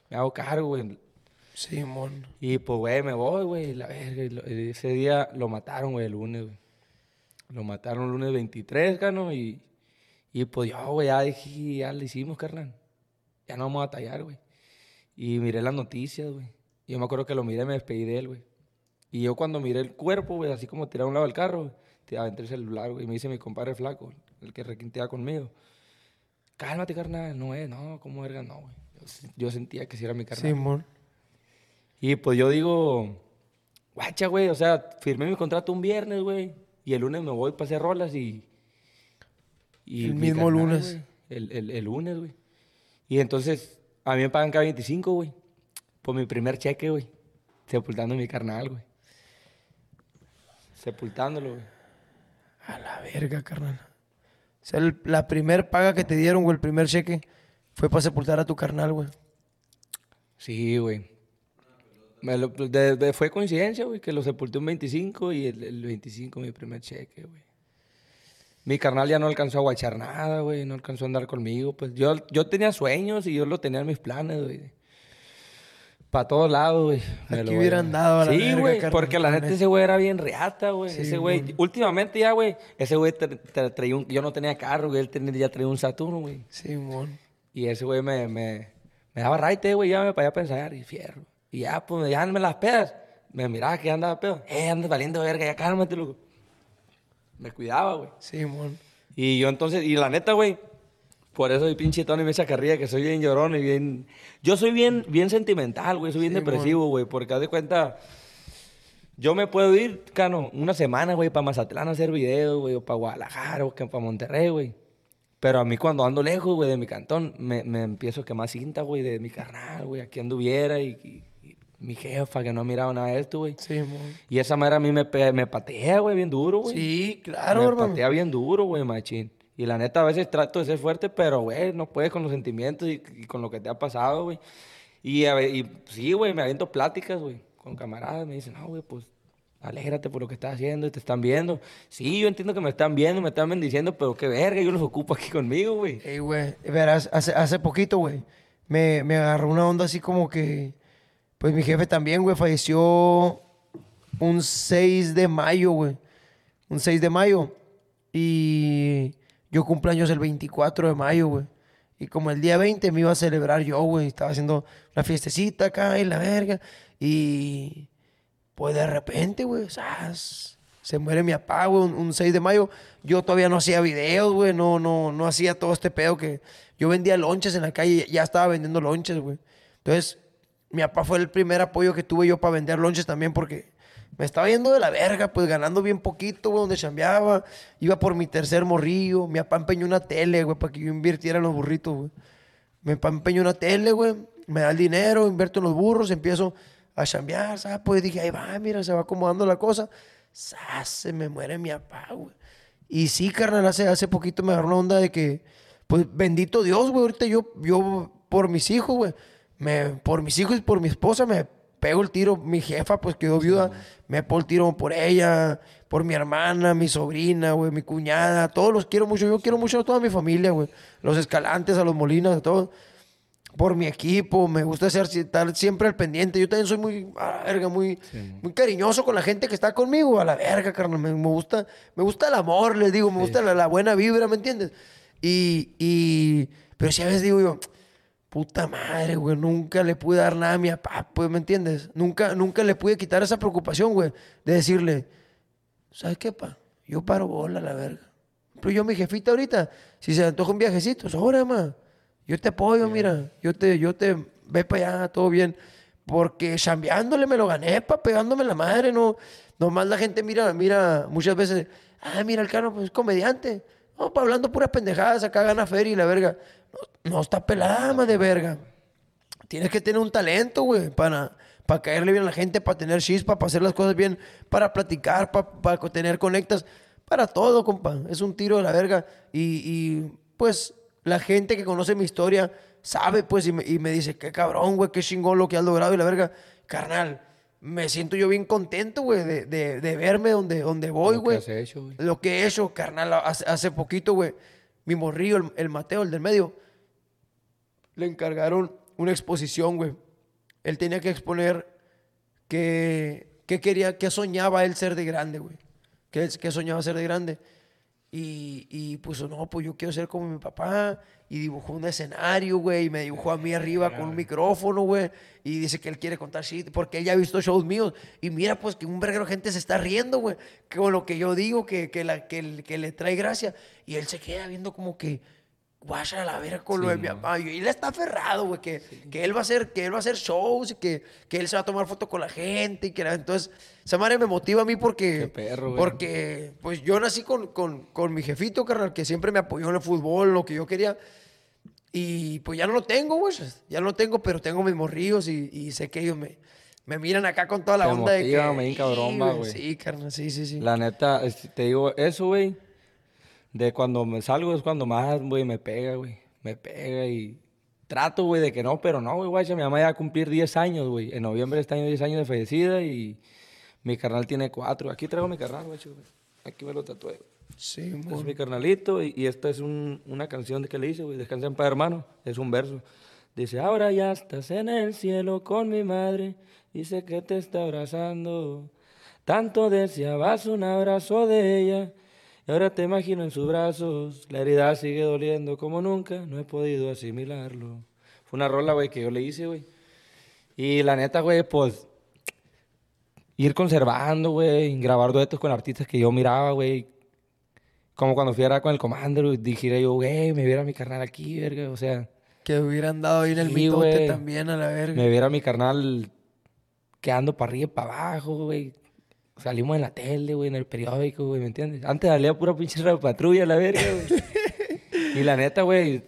me hago cargo, güey. Simón. Y pues, güey, me voy, güey, la verga. y Ese día lo mataron, güey, el lunes, güey. Lo mataron el lunes 23, cano, y, y pues yo, güey, ya dije, ya le hicimos, carnal. Ya no vamos a tallar, güey. Y miré las noticias, güey. Yo me acuerdo que lo miré, me despedí de él, güey. Y yo cuando miré el cuerpo, güey, así como tirado a un lado del carro, te aventé el celular, güey. Y me dice mi compadre flaco, el que requintea conmigo. Cálmate, carnal. No es, no, ¿cómo verga? No, güey. Yo, se- yo sentía que sí era mi carnal. Simón. Y pues yo digo, guacha, güey, o sea, firmé mi contrato un viernes, güey. Y el lunes me voy para hacer rolas y... y El mi mismo lunes. El, el- el lunes, güey. Y entonces, a mí me pagan cada 25, güey. Por mi primer cheque, güey. Sepultando a mi carnal, güey. Sepultándolo, güey. A la verga, carnal. O sea, la primer paga que te dieron, güey, el primer cheque, fue para sepultar a tu carnal, güey. Sí, güey. De- fue coincidencia, güey, que lo sepulté un 25 y el, el 25 mi primer cheque, güey. Mi carnal ya no alcanzó a guachar nada, güey. No alcanzó a andar conmigo. Pues yo, yo tenía sueños y yo lo tenía en mis planes, güey. Para todos lados, güey. Me Aquí lo hubieran dado a la Sí, güey. Porque la neta. ese güey era bien reata, güey. Sí, ese güey. Últimamente ya, güey. Ese güey tra- tra- traía un... Yo no tenía carro, güey. Él tenía, ya traía un Saturno, güey. Simón. Y ese güey me, me, me daba raite, güey, ya me para allá a pensar, y fierro. Y ya, pues, me dejaban las pedas. Me miraba que andaba pedo. Eh, andas valiendo verga, ya cálmate, loco. Me cuidaba, güey. Simón. Y yo entonces, y la neta, güey, por eso mi pinche Tony me echa carrilla, que soy bien llorón y bien... Yo soy bien, bien sentimental, güey, soy bien Sí, depresivo, güey, porque haz de cuenta... Yo me puedo ir, Cano, una semana, güey, para Mazatlán a hacer videos, güey, o para Guadalajara, o para Monterrey, güey. Pero a mí cuando ando lejos, güey, de mi cantón, me, me empiezo a quemar cinta, güey, de mi carnal, güey, aquí anduviera y, y- y mi jefa que no ha mirado nada de esto, güey. Simón. Y esa madre a mí me, me patea, güey, bien duro, güey. Sí, claro, me hermano. patea bien duro, güey, machín. Y la neta, a veces trato de ser fuerte, pero, güey, no puedes con los sentimientos y, y con lo que te ha pasado, güey. Y, y sí, güey, me aviento pláticas, güey, con camaradas. Me dicen, no, güey, pues, alégrate por lo que estás haciendo y te están viendo. Sí, yo entiendo que me están viendo, me están bendiciendo, pero qué verga, yo los ocupo aquí conmigo, güey. Ey, güey, verás, hace, hace poquito, güey, me, me agarró una onda así como que, pues mi jefe también, güey, falleció un 6 de mayo, güey, un 6 de mayo, y yo cumplo años el 24 de mayo, güey, y como el día 20 me iba a celebrar yo, güey, estaba haciendo una fiestecita acá y la verga, y pues de repente, güey, se muere mi papá, güey, un, un 6 de mayo. Yo todavía no hacía videos, güey, no, no, no hacía todo este pedo que yo vendía lonches en la calle, ya estaba vendiendo lonches, güey. Entonces, mi papá fue el primer apoyo que tuve yo para vender lonches también porque me estaba yendo de la verga, pues ganando bien poquito, güey, donde chambeaba. Iba por mi tercer morrillo. Mi papá empeñó una tele, güey, para que yo invirtiera en los burritos, güey. Mi papá empeñó una tele, güey. Me da el dinero, invierto en los burros, empiezo a chambear, ¿sabes? Pues dije, ahí va, mira, se va acomodando la cosa. ¡Sas! Se me muere mi papá, güey. Y sí, carnal, hace, hace poquito me agarró una onda de que, pues bendito Dios, güey. Ahorita yo, yo por mis hijos, güey, me, por mis hijos y por mi esposa me pego el tiro. Mi jefa, pues quedó viuda, me pego el tiro por ella, por mi hermana, mi sobrina, güey, mi cuñada. Todos los quiero mucho. Yo quiero mucho a toda mi familia, güey. Los escalantes, a los molinas, a todos por mi equipo, me gusta ser, estar siempre al pendiente. Yo también soy muy, a la verga, muy, muy cariñoso con la gente que está conmigo, a la verga, carnal. Me, me gusta, me gusta el amor, les digo, me gusta la, la buena vibra, ¿me entiendes? Y, y, pero si a veces digo yo, puta madre, güey, nunca le pude dar nada a mi papá, pues, ¿me entiendes? Nunca, nunca le pude quitar esa preocupación, güey, de decirle, ¿sabes qué, pa? Yo paro bola, la verga. Pero yo, mi jefita ahorita, si se antoja un viajecito, sobra, ma. Yo te apoyo, mira. Yo te, yo te, ve para allá, todo bien. Porque chambeándole me lo gané, pa, pegándome la madre, no. Nomás la gente mira, mira, muchas veces, ah, mira, el cano, pues es comediante. No, pa, hablando puras pendejadas, acá gana feria y la verga. No, está pelada, ma, de verga. Tienes que tener un talento, güey, para, para caerle bien a la gente, para tener chispa, para hacer las cosas bien, para platicar, para, para tener conectas, para todo, compa. Es un tiro de la verga. Y, y, pues la gente que conoce mi historia sabe, pues, y me, y me dice, qué cabrón, güey, qué chingón lo que has logrado y la verga. Carnal, me siento yo bien contento, güey, de, de, de verme donde, donde voy, Lo que güey. has hecho, güey. Lo que he hecho, carnal, hace, hace poquito, güey, mi morrillo, el, el Mateo, el del medio, le encargaron una exposición, güey. Él tenía que exponer que, que quería, que soñaba él ser de grande, güey. Que, que soñaba ser de grande. Y, y puso, no, pues yo quiero ser como mi papá. Y dibujó un escenario, güey. Y me dibujó a mí arriba con un micrófono, güey. Y dice que él quiere contar shit, porque él ya ha visto shows míos. Y mira, pues que un verguero gente se está riendo, güey. Con lo que yo digo, que, que, la, que, que le trae gracia. Y él se queda viendo como que, guacha la verga con lo de mi papá. Y él está aferrado, güey, que, que él va a hacer, que él va a hacer shows y que, que él se va a tomar fotos con la gente. Y que entonces, esa madre me motiva a mí porque, Qué perro, porque pues yo nací con, con, con mi jefito, carnal, que siempre me apoyó en el fútbol, lo que yo quería. Y pues ya no lo tengo, güey. Ya no lo tengo, pero tengo mis morrillos y, y sé que ellos me, me miran acá con toda la Te onda de que. bien cabrón, Sí, güey. Sí, carnal, sí, sí, sí. La neta, te digo, eso, güey, de cuando me salgo es cuando más, güey, me pega, güey. Me pega y trato, güey, de que no, pero no, güey, guacha, mi mamá ya va a cumplir 10 años, güey. En noviembre de este año 10 años de fallecida y mi carnal tiene 4. Aquí traigo mi carnal, güey. Aquí me lo tatué. güey. Sí, Este es mi carnalito y, y esta es un- una canción que le hice, güey. Descansa en paz, hermano. Es un verso. Dice, ahora ya estás en el cielo con mi madre. Dice que te está abrazando. Tanto deseabas un abrazo de ella. Y ahora te imagino en sus brazos. La herida sigue doliendo como nunca. No he podido asimilarlo. Fue una rola, güey, que yo le hice, güey. Y la neta, güey, pues ir conservando, güey, grabar duetos con artistas que yo miraba, güey. Como cuando fui a con el Commander, dijera yo, güey, me viera mi carnal aquí, verga. O sea, Que hubieran dado ahí en el Sí, mitote güey. también a la verga. me viera mi carnal quedando para arriba y para abajo, güey. Salimos en la tele, güey, en el periódico, güey, ¿me entiendes? Antes salía pura pinche [laughs] patrulla, la verga, güey. [laughs] y la neta, güey,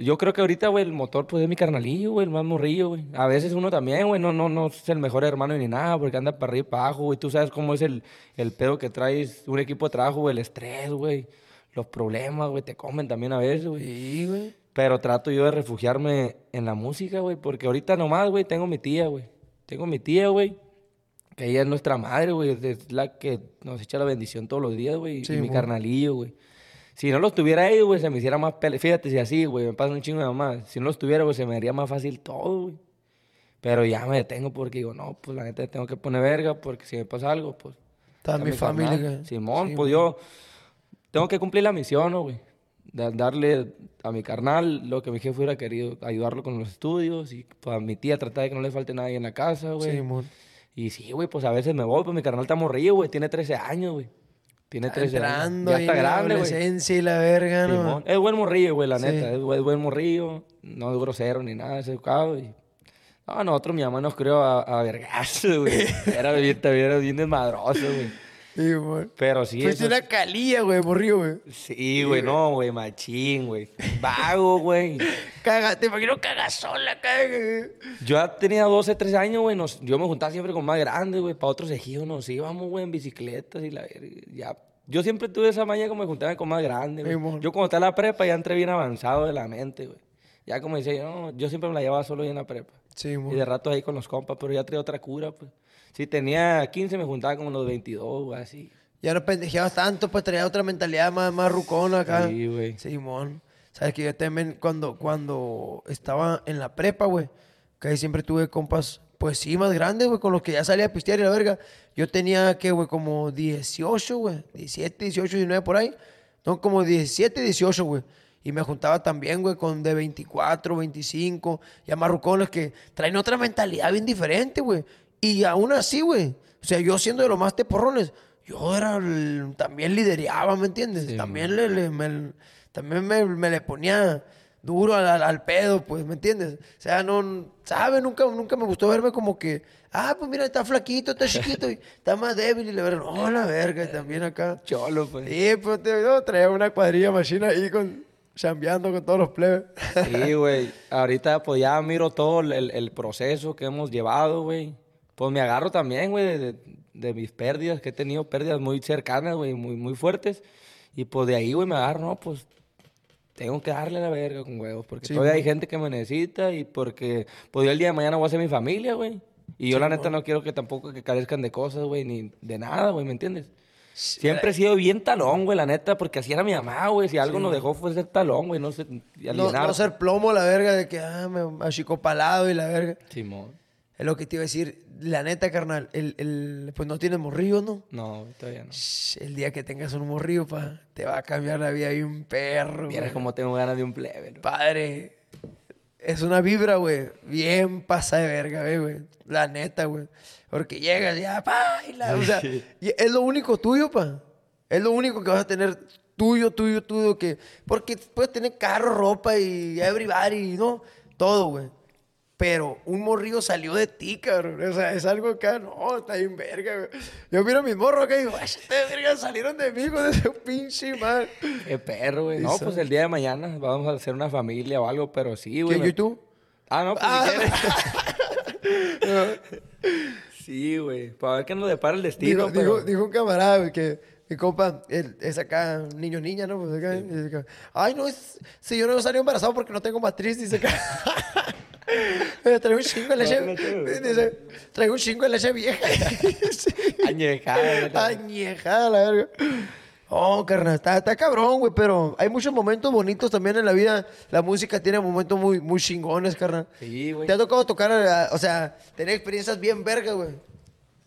yo creo que ahorita, güey, el motor, pues, es mi carnalillo, güey, el más morrillo, güey. A veces uno también, güey, no, no, no es el mejor hermano ni nada, porque anda para arriba y para abajo, güey. Tú sabes cómo es el, el pedo que traes un equipo de trabajo, güey, el estrés, güey. Los problemas, güey, te comen también a veces, güey. Sí, güey. Pero trato yo de refugiarme en la música, güey, porque ahorita nomás, güey, tengo mi tía, güey. Tengo mi tía, güey, ella es nuestra madre, güey, es la que nos echa la bendición todos los días, güey, Sí, y mi mo. carnalillo, güey. Si no los tuviera ellos, güey, se me hiciera más pele... Fíjate, si así, güey, me pasa un chingo de mamá. Si no los tuviera, güey, se me haría más fácil todo, güey. Pero ya me detengo porque digo, no, pues la neta tengo que poner verga porque si me pasa algo, pues... Está mi familia. que- Simón, sí, pues yo tengo que cumplir la misión, ¿no, güey? De darle a mi carnal lo que mi jefe hubiera querido, ayudarlo con los estudios y pues, a mi tía tratar de que no le falte nadie en la casa, güey. Sí, mon. Y sí, güey, pues a veces me voy, pues mi carnal está morrillo, güey, tiene 13 años, güey. Tiene Está 13 entrando años. Ya está grande, güey. y la verga, ¿no? Simón. Es buen morrillo, güey, la Sí. neta. Es buen, morrillo, no es grosero ni nada, es educado. Y... No, nosotros, mi mamá nos crió a, a vergazo, güey. [laughs] Era bien, era bien desmadroso, güey. Sí, mon. Pero sí, Fuiste eso- una calía, güey, morrío, güey. Sí, güey, no, güey, machín, güey. Vago, [laughs] güey. Caga, te imagino cagasola, caga. Yo ya tenía 12, 13 años, güey. nos- Yo me juntaba siempre con más grandes, güey. Para otros ejidos nos íbamos, güey, en bicicletas y la ya. Yo siempre tuve esa maña como de juntarme con más grandes, güey. Yo cuando estaba en la prepa ya entré bien avanzado de la mente, güey. Ya como decía, yo, no, yo siempre me la llevaba solo ahí en la prepa. Sí, Y mon. de rato ahí con los compas, pero ya traía otra cura, pues. Si tenía 15, me juntaba como los 22, güey, así. Ya no pendejeabas tanto, pues traía otra mentalidad más, más rucona acá. Sí, güey. Simón. Sabes que yo también cuando, cuando estaba en la prepa, güey, que ahí siempre tuve compas, pues sí, más grandes, güey, con los que ya salía a pistear y la verga. Yo tenía, que güey? Como 18, güey. 17, 18, 19 por ahí. No, como 17, 18, güey. Y me juntaba también, güey, con de 24, 25, ya marrucones que traen otra mentalidad bien diferente, güey. Y aún así, güey. O sea, yo siendo de los más teporrones, yo era el- también lidereaba, ¿me entiendes? Sí, también le, le- me, también me, me le ponía duro al, al- al pedo, pues, ¿me entiendes? O sea, no, ¿sabes? Nunca, nunca me gustó verme como que, ah, pues mira, está flaquito, está chiquito, y [laughs] está más débil, y le verga, no, la verga, y también acá. Cholo, pues. Sí, pues te, yo traía una cuadrilla machina ahí con, chambeando con todos los plebes. Sí, güey. Ahorita pues ya miro todo el, el proceso que hemos llevado, güey. Pues me agarro también, güey, de, de mis pérdidas, que he tenido pérdidas muy cercanas, güey, muy, muy fuertes. Y pues de ahí, güey, me agarro, no, pues tengo que darle la verga con huevos, porque Sí, todavía hay gente que me necesita y porque pues yo el día de mañana voy a ser mi familia, güey. Y yo la neta no quiero que tampoco que carezcan de cosas, güey, ni de nada, güey, ¿me entiendes? Siempre he sido bien talón, güey, la neta, porque así era mi mamá, güey. Si algo nos dejó fue ser talón, güey, no sé, y No, no ser plomo, la verga, de que, ah, me achicopalado y la verga. Simón. Es lo que te iba a decir. La neta, carnal, el, el, pues no tienes morrillo, ¿no? No, todavía no. Shh, El día que tengas un morrillo, pa, te va a cambiar la vida y un perro. Güey. como tengo ganas de un plebe, ¿no? Padre, es una vibra, güey. Bien pasa de verga, güey, güey. La neta, güey. Porque llegas ya, pa, y la- o sea, y es lo único tuyo, pa. Es lo único que vas a tener tuyo, tuyo, tuyo, que... Porque puedes tener carro, ropa y everybody, ¿no? Todo, güey. Pero un morrillo salió de ti, cabrón. O sea, es algo acá, no, está bien verga, güey. Yo miro a mis morros acá y digo, este verga salieron de mí con ese pinche mal. Qué perro, güey. No, pues el día de mañana vamos a hacer una familia o algo, pero sí, güey. ¿Quién, yo y tú? Ah, no, pues Ah. si [laughs] sí, güey. Para ver qué nos depara el destino, Dijo, pero... dijo, dijo un camarada, güey, que mi compa él, es acá niño niña, ¿no? Pues acá, Ay, no, es, si yo no salí embarazado porque no tengo matriz, dice acá. [laughs] Eh, Traigo un chingo no, no. dice, Traigo un chingo de leche vieja. [laughs] Sí. Añejada. Añejada, la verga. Oh, carnal, está, está cabrón, güey, pero hay muchos momentos bonitos también en la vida. La música tiene momentos muy, muy chingones, carnal. Sí, güey. ¿Te ha tocado tocar, eh, o sea, tener experiencias bien verga, güey?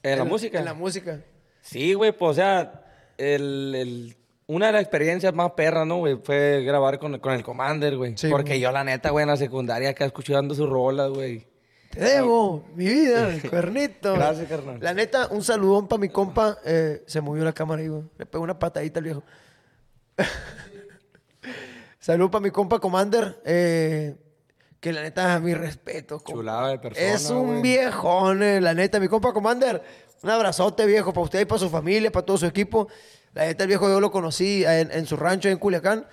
¿En la música? En la música. Sí, güey, pues, o sea, el, el- una de las experiencias más perras, ¿no, güey? Fue grabar con, con el Commander, güey. Sí, Porque güey. yo, la neta, güey, en la secundaria acá escuchando sus rolas, güey. Te debo, mi vida, [laughs] cuernito. Gracias, carnal. La neta, un saludón para mi compa. eh, se movió la cámara ahí, güey. Le pegó una patadita al viejo. [laughs] Salud para mi compa Commander. eh, que la neta, mi respeto. compa. Chulada de persona, Es un güey. viejón, eh, la neta. Mi compa Commander, un abrazote, viejo, para usted y para su familia, para todo su equipo. La neta, el viejo yo lo conocí en, en su rancho en Culiacán.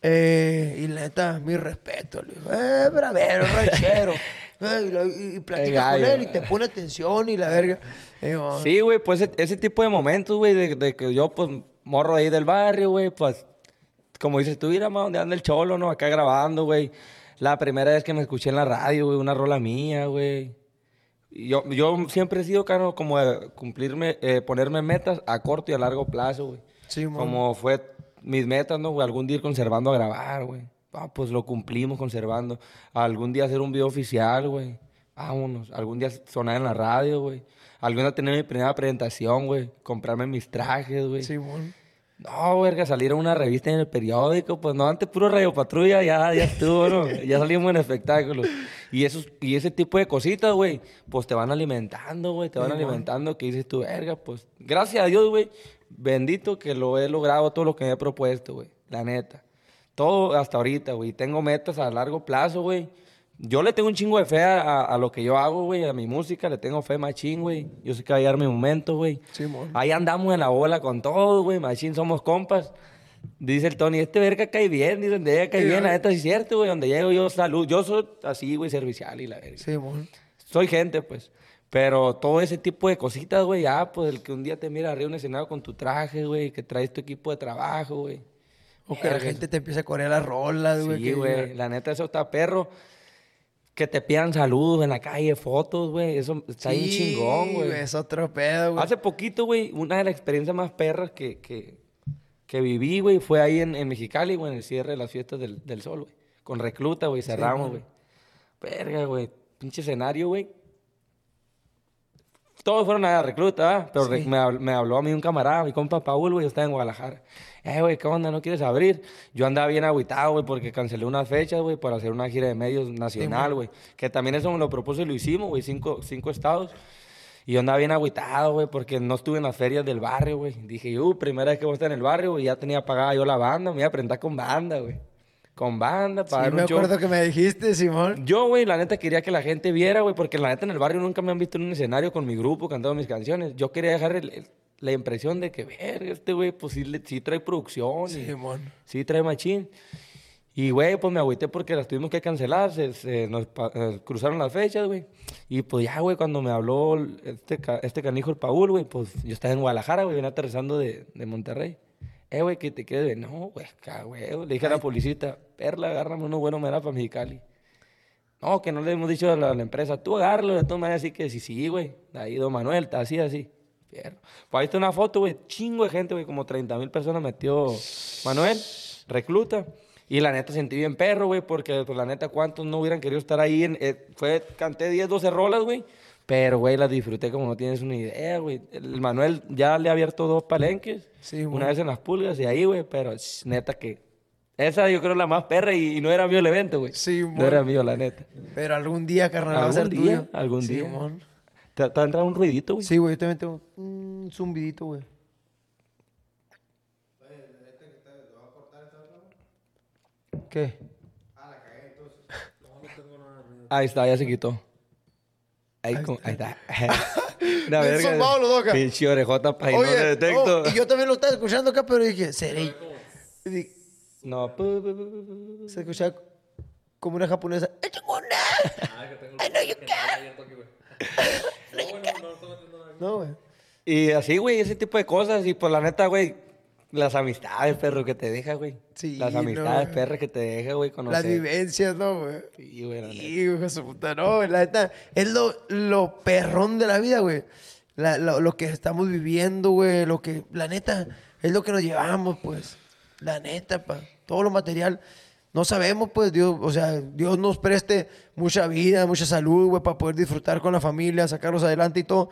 Eh, y la neta, mi respeto. Le digo, eh, bravero, [laughs] ranchero. Eh, y, y- platicas con él y te pone atención y la verga. Eh, oh, Sí, güey, pues ese, ese tipo de momentos, güey, de, de que yo, pues, morro ahí del barrio, güey, pues, como dices tú, mira, más donde anda el cholo, ¿no? Acá grabando, güey. La primera vez que me escuché en la radio, güey, una rola mía, güey. Yo, yo siempre he sido, caro, como de cumplirme, eh, ponerme metas a corto y a largo plazo, güey. Sí, mon. como fue mis metas, ¿no, güey? Algún día ir conservando a grabar, güey. Ah, pues lo cumplimos conservando. Algún día hacer un video oficial, güey. Vámonos. Algún día sonar en la radio, güey. Algún día tener mi primera presentación, güey. Comprarme mis trajes, güey. Sí. No, verga, salir a una revista en el periódico, pues no, antes puro Radio Patrulla, ya, ya estuvo, ¿no? Ya salimos en espectáculos. Y, esos, y ese tipo de cositas, güey, pues te van alimentando, güey, te van alimentando, que dices tú, verga, pues, gracias a Dios, güey, bendito que lo he logrado todo lo que me he propuesto, güey, la neta. Todo hasta ahorita, güey, tengo metas a largo plazo, güey. Yo le tengo un chingo de fe a, a- a lo que yo hago, güey, a mi música, le tengo fe machín, güey. Yo sé que va a llegar mi momento, güey. Sí. Ahí andamos en la bola con todo, güey. Machín, somos compas. Dice el Tony, este verga cae bien. Dice, donde ella cae Sí, bien. La neta, sí es cierto, güey. Donde llego yo, salud. Yo soy así, güey, servicial y la verga. Sí, mon. Soy gente, pues. Pero todo ese tipo de cositas, güey, ya, pues, el que un día te mira arriba un escenario con tu traje, güey, que traes tu equipo de trabajo, güey. O que la gente te empiece a corear las rolas, güey. Sí, güey. La neta, eso está perro. Que te pidan saludos en la calle, fotos, güey. Eso está bien Sí, chingón, güey. Es otro pedo, güey. Hace poquito, güey, una de las experiencias más perras que, que, que viví, güey, fue ahí en, en Mexicali, güey, en el cierre de las fiestas del, del sol, güey. Con recluta, güey, cerramos, güey. Verga, güey. Pinche escenario, güey. Todos fueron a la recluta. Pero me, habl- me habló a mí un camarada, mi compa Paul, güey, yo estaba en Guadalajara. Eh, güey, ¿qué onda? ¿No quieres abrir? Yo andaba bien agüitado, güey, porque cancelé unas fechas, güey, para hacer una gira de medios nacional, güey. Que también eso me lo propuse y lo hicimos, güey, cinco, cinco estados. Y yo andaba bien agüitado, güey, porque no estuve en las ferias del barrio, güey. Dije, uh, primera vez que voy a estar en el barrio, güey, ya tenía pagada yo la banda, me iba a presentar con banda, güey. Con banda, para Sí, dar me un show. acuerdo que me dijiste, Simón. Yo, güey, la neta quería que la gente viera, güey, porque la neta en el barrio nunca me han visto en un escenario con mi grupo cantando mis canciones. Yo quería dejar el- el- la impresión de que, verga, este güey, pues sí, le- sí trae producción. Simón. Sí trae machín. Y, güey, pues me agüité porque las tuvimos que cancelar. Se, se nos eh, cruzaron las fechas, güey. Y pues ya, güey, cuando me habló este, este canijo, el Paul, güey, pues yo estaba en Guadalajara, güey, venía aterrizando de, de Monterrey. Eh, güey, que te quedes de... No, güey, güey. Le dije a la policita, perla, agárrame uno bueno, me da para Mexicali. No, que no le hemos dicho a la, a la empresa, tú agárralo, de todas maneras, así que sí, sí, güey. Ahí, don Manuel, está así, así. Fierro. Pues ahí está una foto, güey, chingo de gente, güey, como 30 mil personas metió Manuel, recluta. Y la neta sentí bien perro, güey, porque pues la neta, ¿cuántos no hubieran querido estar ahí? En, eh, fue, canté 10, 12 rolas, güey. Pero, güey, las disfruté como no tienes una idea, güey. El Manuel ya le ha abierto dos palenques. Sí, güey. una vez en las pulgas y ahí, güey, pero sh, neta que... Esa yo creo la más perra y, y no era mío el evento, güey. Sí, No mon. era mío, la neta. Pero algún día, carnal, va a Algún ser día, tuyo. algún día. Simón. ¿Te, te ha entrado un ruidito, güey? Sí, güey, yo también tengo un zumbidito, güey. ¿Qué? Ahí está, ya se quitó. Ahí, como- ahí está. [laughs] [laughs] Una zumbado los dos acá. Pinche orejota para no detecto. oh, y yo también lo estaba escuchando acá, pero dije, seré. No. Se escuchaba como una japonesa. [laughs] No, güey. Y así, güey, ese tipo de cosas. Y pues la neta, güey, Las amistades, perro, que te deja, güey. Sí, Las no, amistades, güey. perro, que te deja, güey, conocer. Las vivencias, ¿no, güey? Sí, güey, la neta. Sí, hijo su puta, no, güey, la neta, es lo, lo perrón de la vida, güey. La- lo, lo que estamos viviendo, güey, lo que, la neta, es lo que nos llevamos, pues. La neta, pa. Todo lo material. No sabemos, pues, Dios, o sea, Dios nos preste mucha vida, mucha salud, güey, para poder disfrutar con la familia, sacarlos adelante y todo.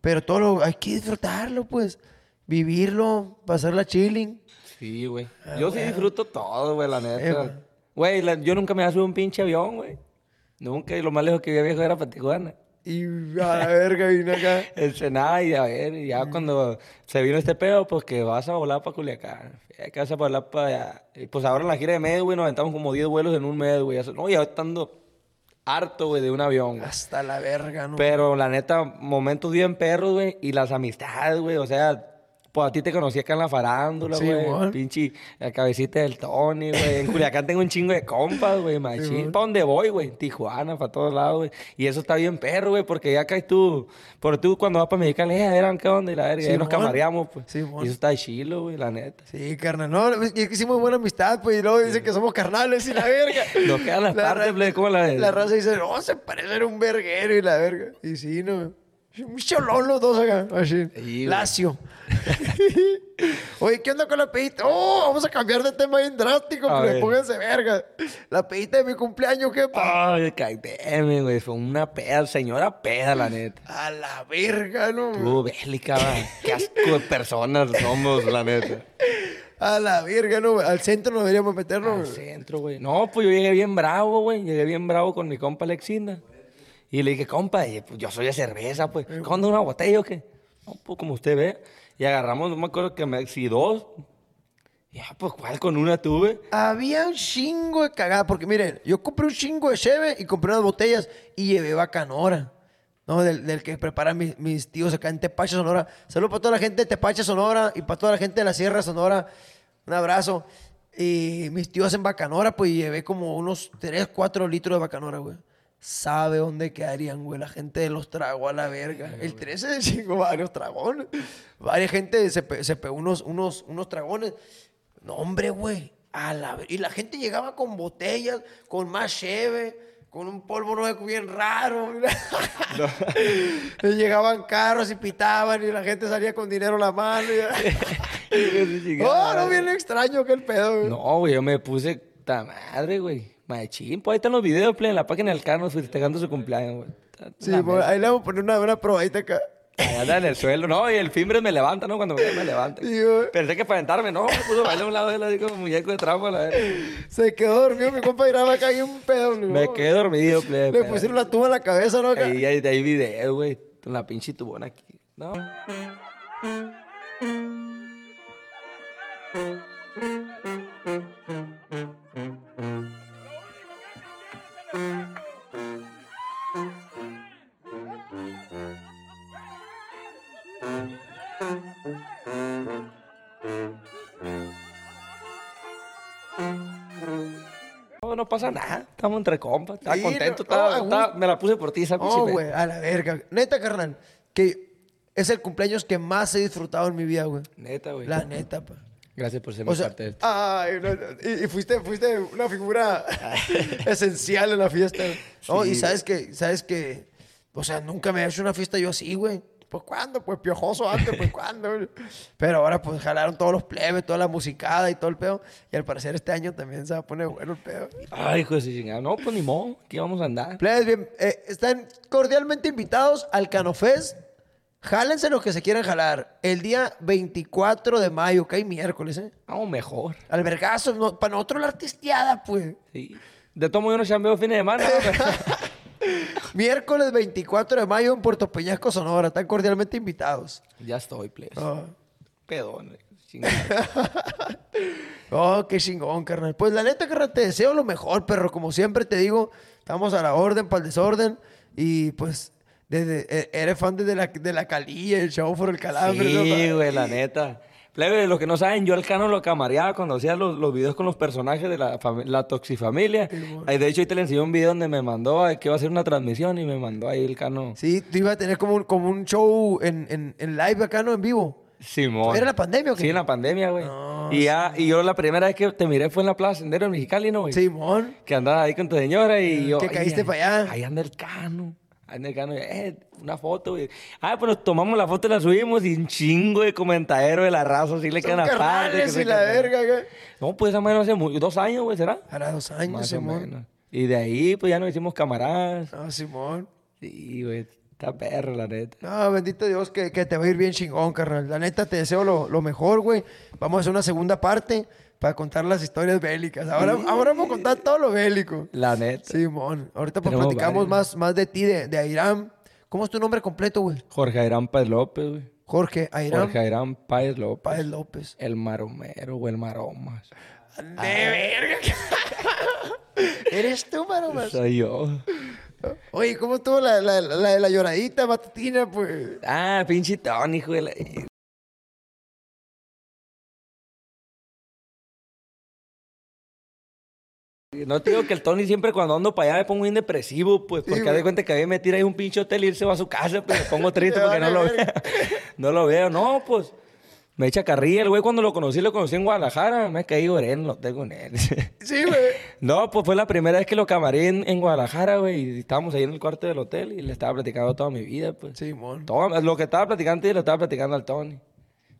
Pero todo lo, hay que disfrutarlo, pues. Vivirlo, pasarla chilling. Sí, güey. Ah, Yo sí disfruto todo, güey, la Eh, neta. Güey, la- yo nunca me había subido un pinche avión, güey. Nunca, y lo más lejos que había viajado era para Tijuana. Y a la verga vine acá. [laughs] Ensenada y a ver, y ya cuando se vino este pedo, pues que vas a volar para Culiacán. Que vas a volar para allá. Y pues ahora en la gira de güey, nos aventamos como 10 vuelos en un. Eso- No, y ahora estando harto, güey, de un avión, güey. Hasta la verga, ¿no? Pero la neta, momentos bien perros, güey. Y las amistades, güey. O sea, pues a ti te conocí acá en la farándula, Sí, güey. mon. Pinche la cabecita del Tony, güey. En Culiacán tengo un chingo de compas, güey, machín. ¿Para dónde voy, güey? Tijuana, para todos lados, güey. Y eso está bien perro, güey, porque ya caes tú. Por tú cuando vas para Mexicali, eh, eran qué onda y la verga. y ahí nos camareamos, pues. Simón. y eso está chilo, güey, la neta. Sí, carnal. No, es que hicimos buena amistad, pues, y luego dicen que somos carnales y la [laughs] verga. Nos quedan las partes, ra- ple, como la de- La raza dice, no, se parecen un verguero y la verga. Y sí, no. Un cholón los dos acá, así. Sí. Lacio. [laughs] Oye, ¿qué onda con la pedita? Oh, vamos a cambiar de tema bien drástico, A pero pónganse verga. La pedita de mi cumpleaños, ¿qué pa? Ay, cállate, güey. Fue una peda, señora peda, la neta. A la verga, ¿no? Tú, bélica. Qué asco de personas somos, la neta. A la verga, ¿no? Al centro nos deberíamos Al meternos. centro, güey. No, pues yo llegué bien bravo, güey. Llegué bien bravo con mi compa Alexina. Y le dije, compa, pues yo soy de cerveza, pues. ¿Qué onda, una botella o qué? No, pues como usted ve. Y agarramos, no me acuerdo que me... Si dos. Ya, pues, ¿cuál con una tuve? Había un chingo de cagada, porque miren, yo compré un chingo de cheve y compré unas botellas y llevé bacanora. ¿no? Del, del que preparan mis, mis tíos acá en Tepache, Sonora. Saludos para toda la gente de Tepache, Sonora y para toda la gente de la Sierra, Sonora. Un abrazo. Y mis tíos hacen bacanora, pues y llevé como unos 3, 4 litros de bacanora, güey. Sabe dónde quedarían, güey. La gente los tragó a la verga. El 13 de chingo, varios dragones. Varias gente se, pe- se pegó unos, unos, unos dragones. No, hombre, güey. A la Y la gente llegaba con botellas, con más cheve, con un polvo no sé, bien raro. [laughs] Llegaban carros y pitaban y la gente salía con dinero en la mano. y- [laughs] oh, no, bien extraño que el pedo. güey. No, güey, yo me puse... Ta madre, güey. Machín. Pues ahí están los videos, play, en la página del Carlos festejando su cumpleaños, güey. Sí, la pues, ahí le vamos a poner una, una probadita acá. Ahí anda en el suelo. No, y el fimbre me levanta, ¿no? Cuando me, me levanta. Sí. Pensé que para aventarme, no. Me puso a bailar a un lado de él así como muñeco de trampa, la verga. Se quedó dormido, mi compa graba acá y un pedo. güey. Me quedé dormido, plebe. Le pusieron la tuba en la cabeza, ¿no? Ahí hay, hay video, güey. Con la pinche tubona aquí. No. No, no pasa nada. Estamos entre compas. Estaba Sí, contento. no, no, estaba- a estaba- gusto. me la puse por ti, esa güey, a la verga. Neta, carnal, que es el cumpleaños que más he disfrutado en mi vida, güey. Neta, güey. La neta, pa. Gracias por ser O sea, parte de esto. ay, no, y, y fuiste, fuiste una figura [laughs] esencial en la fiesta. No, Sí, y sabes que, sabes que, o sea, nunca me he hecho una fiesta yo así, güey. Pues cuándo, pues piojoso antes, pues cuándo. Pero ahora pues jalaron todos los plebes, toda la musicada y todo el pedo. Y al parecer este año también se va a poner bueno el pedo. Ay, hijo de chingada. No, pues ni modo. Aquí vamos a andar. Plebes, bien, eh, están cordialmente invitados al Canofest. Jálense los que se quieran jalar. El día 24 de mayo, que hay miércoles, ¿eh? Vamos mejor. Albergazo, no, para nosotros la artisteada, pues. Sí. De modos, yo no chambeo fines de semana. [laughs] Miércoles 24 de mayo en Puerto Peñasco, Sonora. Están cordialmente invitados. ya estoy, please. Ah. Pedón, güey. Chingada. [laughs] Oh, qué chingón, carnal. Pues la neta, carnal, te deseo lo mejor, perro. Como siempre te digo, estamos a la orden para el desorden. Y pues, desde, eh, eres fan desde la, de la calilla, el show por el calambre. Sí, güey, la neta. Plebe, los que no saben, yo al Cano lo camareaba cuando hacía los, los videos con los personajes de la, la Toxifamilia. Ahí, de hecho, ahí te le enseñé un video donde me mandó eh, que iba a hacer una transmisión y me mandó ahí el Cano. Sí, tú ibas a tener como un, como un show en, en, en live acá, ¿no? En vivo. Simón. ¿Era la pandemia o qué? Sí, en la pandemia, güey. No, y, ya, y yo la primera vez que te miré fue en la Plaza Sendero en Mexicali, ¿no, güey? Simón. Que andabas ahí con tu señora y yo... Que caíste "Ay, pa' allá". Ahí anda el cano. Ahí cano. Eh, una foto, güey. Ah, pues nos tomamos la foto y la subimos y un chingo de comentaderos de la raza así le quedan aparte. que y la verga, güey. No, pues esa menos hace muy- dos años, güey, ¿será? Hará dos años, Más o Simón. menos. Y de ahí, pues ya nos hicimos camaradas. Ah, Simón. Sí, güey. Está perro, la neta. No, bendito Dios que, que te va a ir bien chingón, carnal. La neta, te deseo lo, lo mejor, güey. Vamos a hacer una segunda parte para contar las historias bélicas. Ahora, ahora vamos a contar todo lo bélico. La neta. Simón. Ahorita pues Tenemos platicamos varios. más, más de ti, de, de Airam. ¿Cómo es tu nombre completo, güey? Jorge Airán Páez López, güey. Jorge Airam Jorge Airán Páez López. Páez López. El maromero, güey, el maromas. De verga. [laughs] Eres tú, Maromas. Soy yo. Oye, ¿cómo estuvo la, la, la, la lloradita matutina, pues? Ah, pinche Tony, hijo de la... No te digo que el Tony siempre cuando ando para allá me pongo bien depresivo, pues, porque haz güey. de cuenta que a mí me tira ahí un pinche hotel y él se va a su casa, pues me pongo triste [laughs] Te porque no lo veo. [laughs] No lo veo, no, pues. Me echa carrilla, el güey cuando lo conocí, lo conocí en Guadalajara, me caí en el hotel con él. [laughs] Sí, güey. No, pues fue la primera vez que lo camaré en, en Guadalajara, güey, y estábamos ahí en el cuarto del hotel y le estaba platicando toda mi vida, pues. Simón. Todo, lo que estaba platicando antes lo estaba platicando al Tony.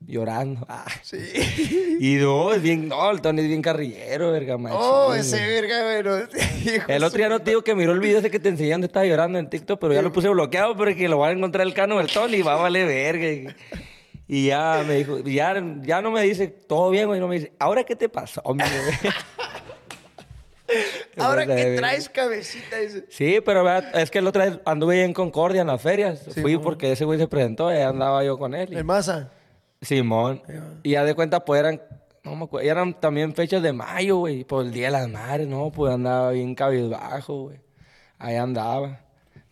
Llorando. Ah. Sí. [laughs] Y no, es bien, no, el Tony es bien carrillero, verga, machín, Oh, ese verga, güey. no. [laughs] Hijo El otro día no te digo que miró el video ese que te enseñé donde estaba llorando en TikTok, pero ya lo puse bloqueado porque lo va a encontrar el cano del Tony y va a valer verga. Y, ya me dijo, ya, ya no me dice, todo bien, güey, no me dice, ¿ahora qué te pasó, mi güey? [laughs] Ahora que traes cabecita, dice. Sí, pero ¿verdad? es que el otro día anduve en Concordia, en las ferias. Fui porque ese güey se presentó y andaba yo con él. y- El masa. Simón. Y ya de cuenta, pues eran, no me acuerdo, eran también fechas de mayo, güey, por el Día de las Madres, ¿no? Pues andaba bien cabizbajo, güey. Ahí andaba.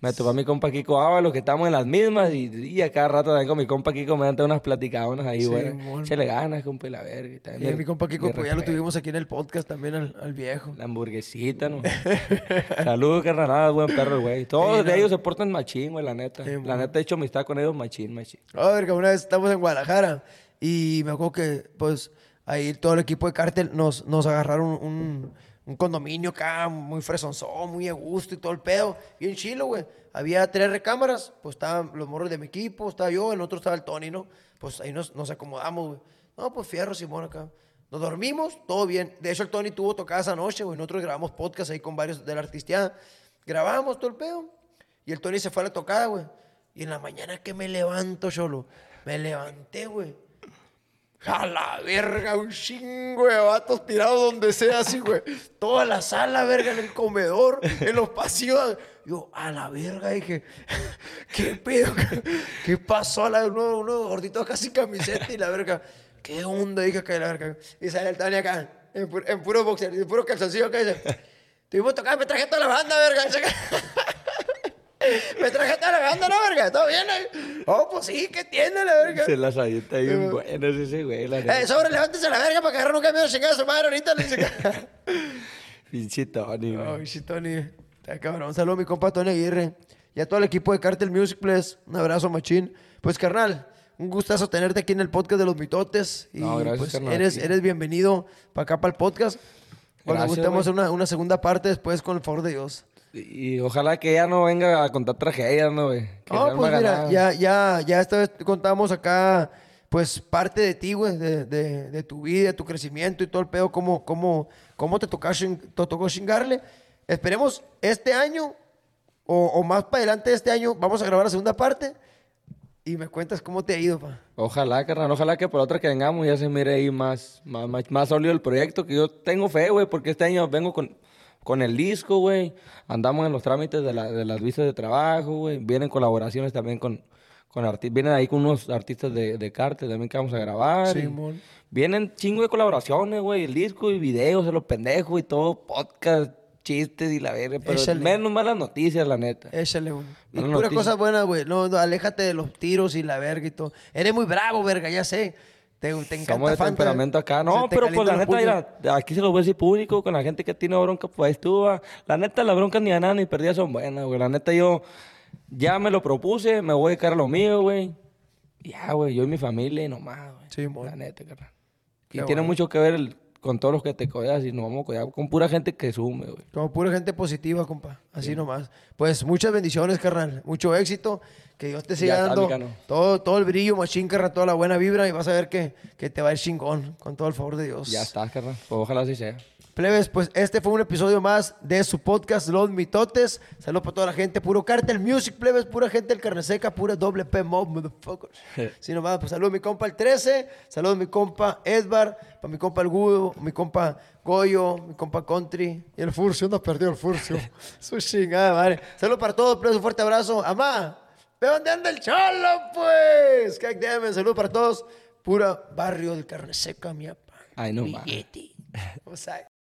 Me topé a mi compa Kiko Ábalos, que estamos en las mismas, y, y a cada rato también con mi compa Kiko me dan unas platicadonas ahí, güey. Se le ganas, compa, y la verga. y también Y mi- mi compa Kiko, pues ya lo tuvimos aquí en el podcast también al, al viejo. La hamburguesita, ¿no? [laughs] Saludos, carnal, buen perro, güey. Todos de ellos se portan machín, güey, la neta. Sí, la neta he hecho amistad con ellos machín, machín. A ver, que una vez estamos en Guadalajara y me acuerdo que, pues, ahí todo el equipo de cártel nos, nos agarraron un, un condominio acá muy fresonzón, muy a gusto y todo el pedo. Bien chilo, güey. Había tres recámaras, pues estaban los morros de mi equipo, estaba yo, en otro estaba el Tony, ¿no? Pues ahí nos, nos acomodamos, güey. No, pues fierro, Simón, acá. Nos dormimos, todo bien. De hecho, el Tony tuvo tocada esa noche, güey. Nosotros grabamos podcast ahí con varios de la artisteada. Grabamos todo el pedo. Y el Tony se fue a la tocada, güey. Y en la mañana que me levanto, cholo, me levanté, güey. A la verga, un chingo de vatos tirados donde sea, así, güey. Toda la sala, verga, en el comedor, en los pasillos. Yo, a la verga, dije, ¿qué pedo? ¿Qué pasó? A la, uno, uno gordito casi camiseta y la verga. ¿Qué onda? Dije acá, la verga. Y sale el Tani acá, en, pu- en puro boxer, en puro calzoncillo acá. Dice, Tuvimos tocando, me traje toda la banda, verga. Me traje toda la banda, ¿no, verga? ¿Todo bien? eh? Oh, pues sí, ¿qué tiene la verga? Se las avienta bien Sí, buenas ese güey, la. Eh, sobre, levántese la verga para que agarre un camión chingada a su madre ahorita. [laughs] Pinche Tony, güey. Ay, sí, Tony. Está cabrón. Un saludo a mi compa Tony Aguirre. Y a todo el equipo de Cartel Music Place. Un abrazo, machín. Pues, carnal, un gustazo tenerte aquí en el podcast de los mitotes. Y No, gracias, pues, carnal, eres, eres bienvenido para acá, para el podcast. Cuando gustemos una, una segunda parte después, con el favor de Dios. Y ojalá que ella no venga a contar tragedias, ¿no, güey? No, pues mira, ya, ya, ya esta vez contamos acá, pues, parte de ti, güey, de, de- de tu vida, tu crecimiento y todo el pedo, cómo, cómo, cómo te, tocó te tocó chingarle. Esperemos este año, o, o más para adelante de este año, vamos a grabar la segunda parte y me cuentas cómo te ha ido, pa. Ojalá, carnal, ojalá que por otra que vengamos ya se mire ahí más, más, más, más sólido el proyecto, que yo tengo fe, güey, porque este año vengo con, con el disco, güey. Andamos en los trámites de, la- de las visas de trabajo, güey. Vienen colaboraciones también con, con artistas. Vienen ahí con unos artistas de, de también que vamos a grabar. y Simón. Vienen chingo de colaboraciones, güey. El disco y videos de los pendejos y todo, podcast, chistes y la verga. Pero Échale. menos malas noticias, la neta. Échale uno. Y Buena pura noticia. cosa buena, güey. No, no, aléjate de los tiros y la verga y todo. Eres muy bravo, verga, ya sé. Te, te encanta Somos de Fanta. temperamento acá. Se No, te pero pues la neta, mira, aquí se lo voy a decir público, con la gente que tiene bronca, pues ahí estuvo. La neta, las broncas ni ganan ni perdidas son buenas, güey. La neta, yo ya me lo propuse, me voy a dedicar a lo mío, güey. Ya, güey, yo y mi familia y nomás, güey. Sí. La neta, carnal. Qué Y tiene bueno. mucho que ver el- con todos los que te codeas y nos vamos a codear con pura gente que sume, güey. Como pura gente positiva, compa. Así nomás. Pues muchas bendiciones, carnal. Mucho éxito. Que Dios te siga Ya dando todo, todo el brillo, machín, carnal, toda la buena vibra y vas a ver que, que te va a ir chingón con todo el favor de Dios. Ya estás, carnal. Pues ojalá así sea. Plebes, pues este fue un episodio más de su podcast Los Mitotes. Saludos para toda la gente, puro Cartel Music, plebes, pura gente del Carne Seca, pura doble P Mob, motherfuckers. [laughs] Sí, nomás, pues saludos a mi compa el 13, saludos a mi compa Edvar, para mi compa el Gudo, mi compa Goyo, mi compa Country y el Furcio, anda perdido el Furcio. [laughs] Su chingada, madre. Saludos para todos, plebes, un fuerte abrazo. Amá, ¿de dónde anda el cholo, pues? It. Saludos para todos, pura barrio del Carne Seca, mi apa. Ay, no. Billete. Vamos a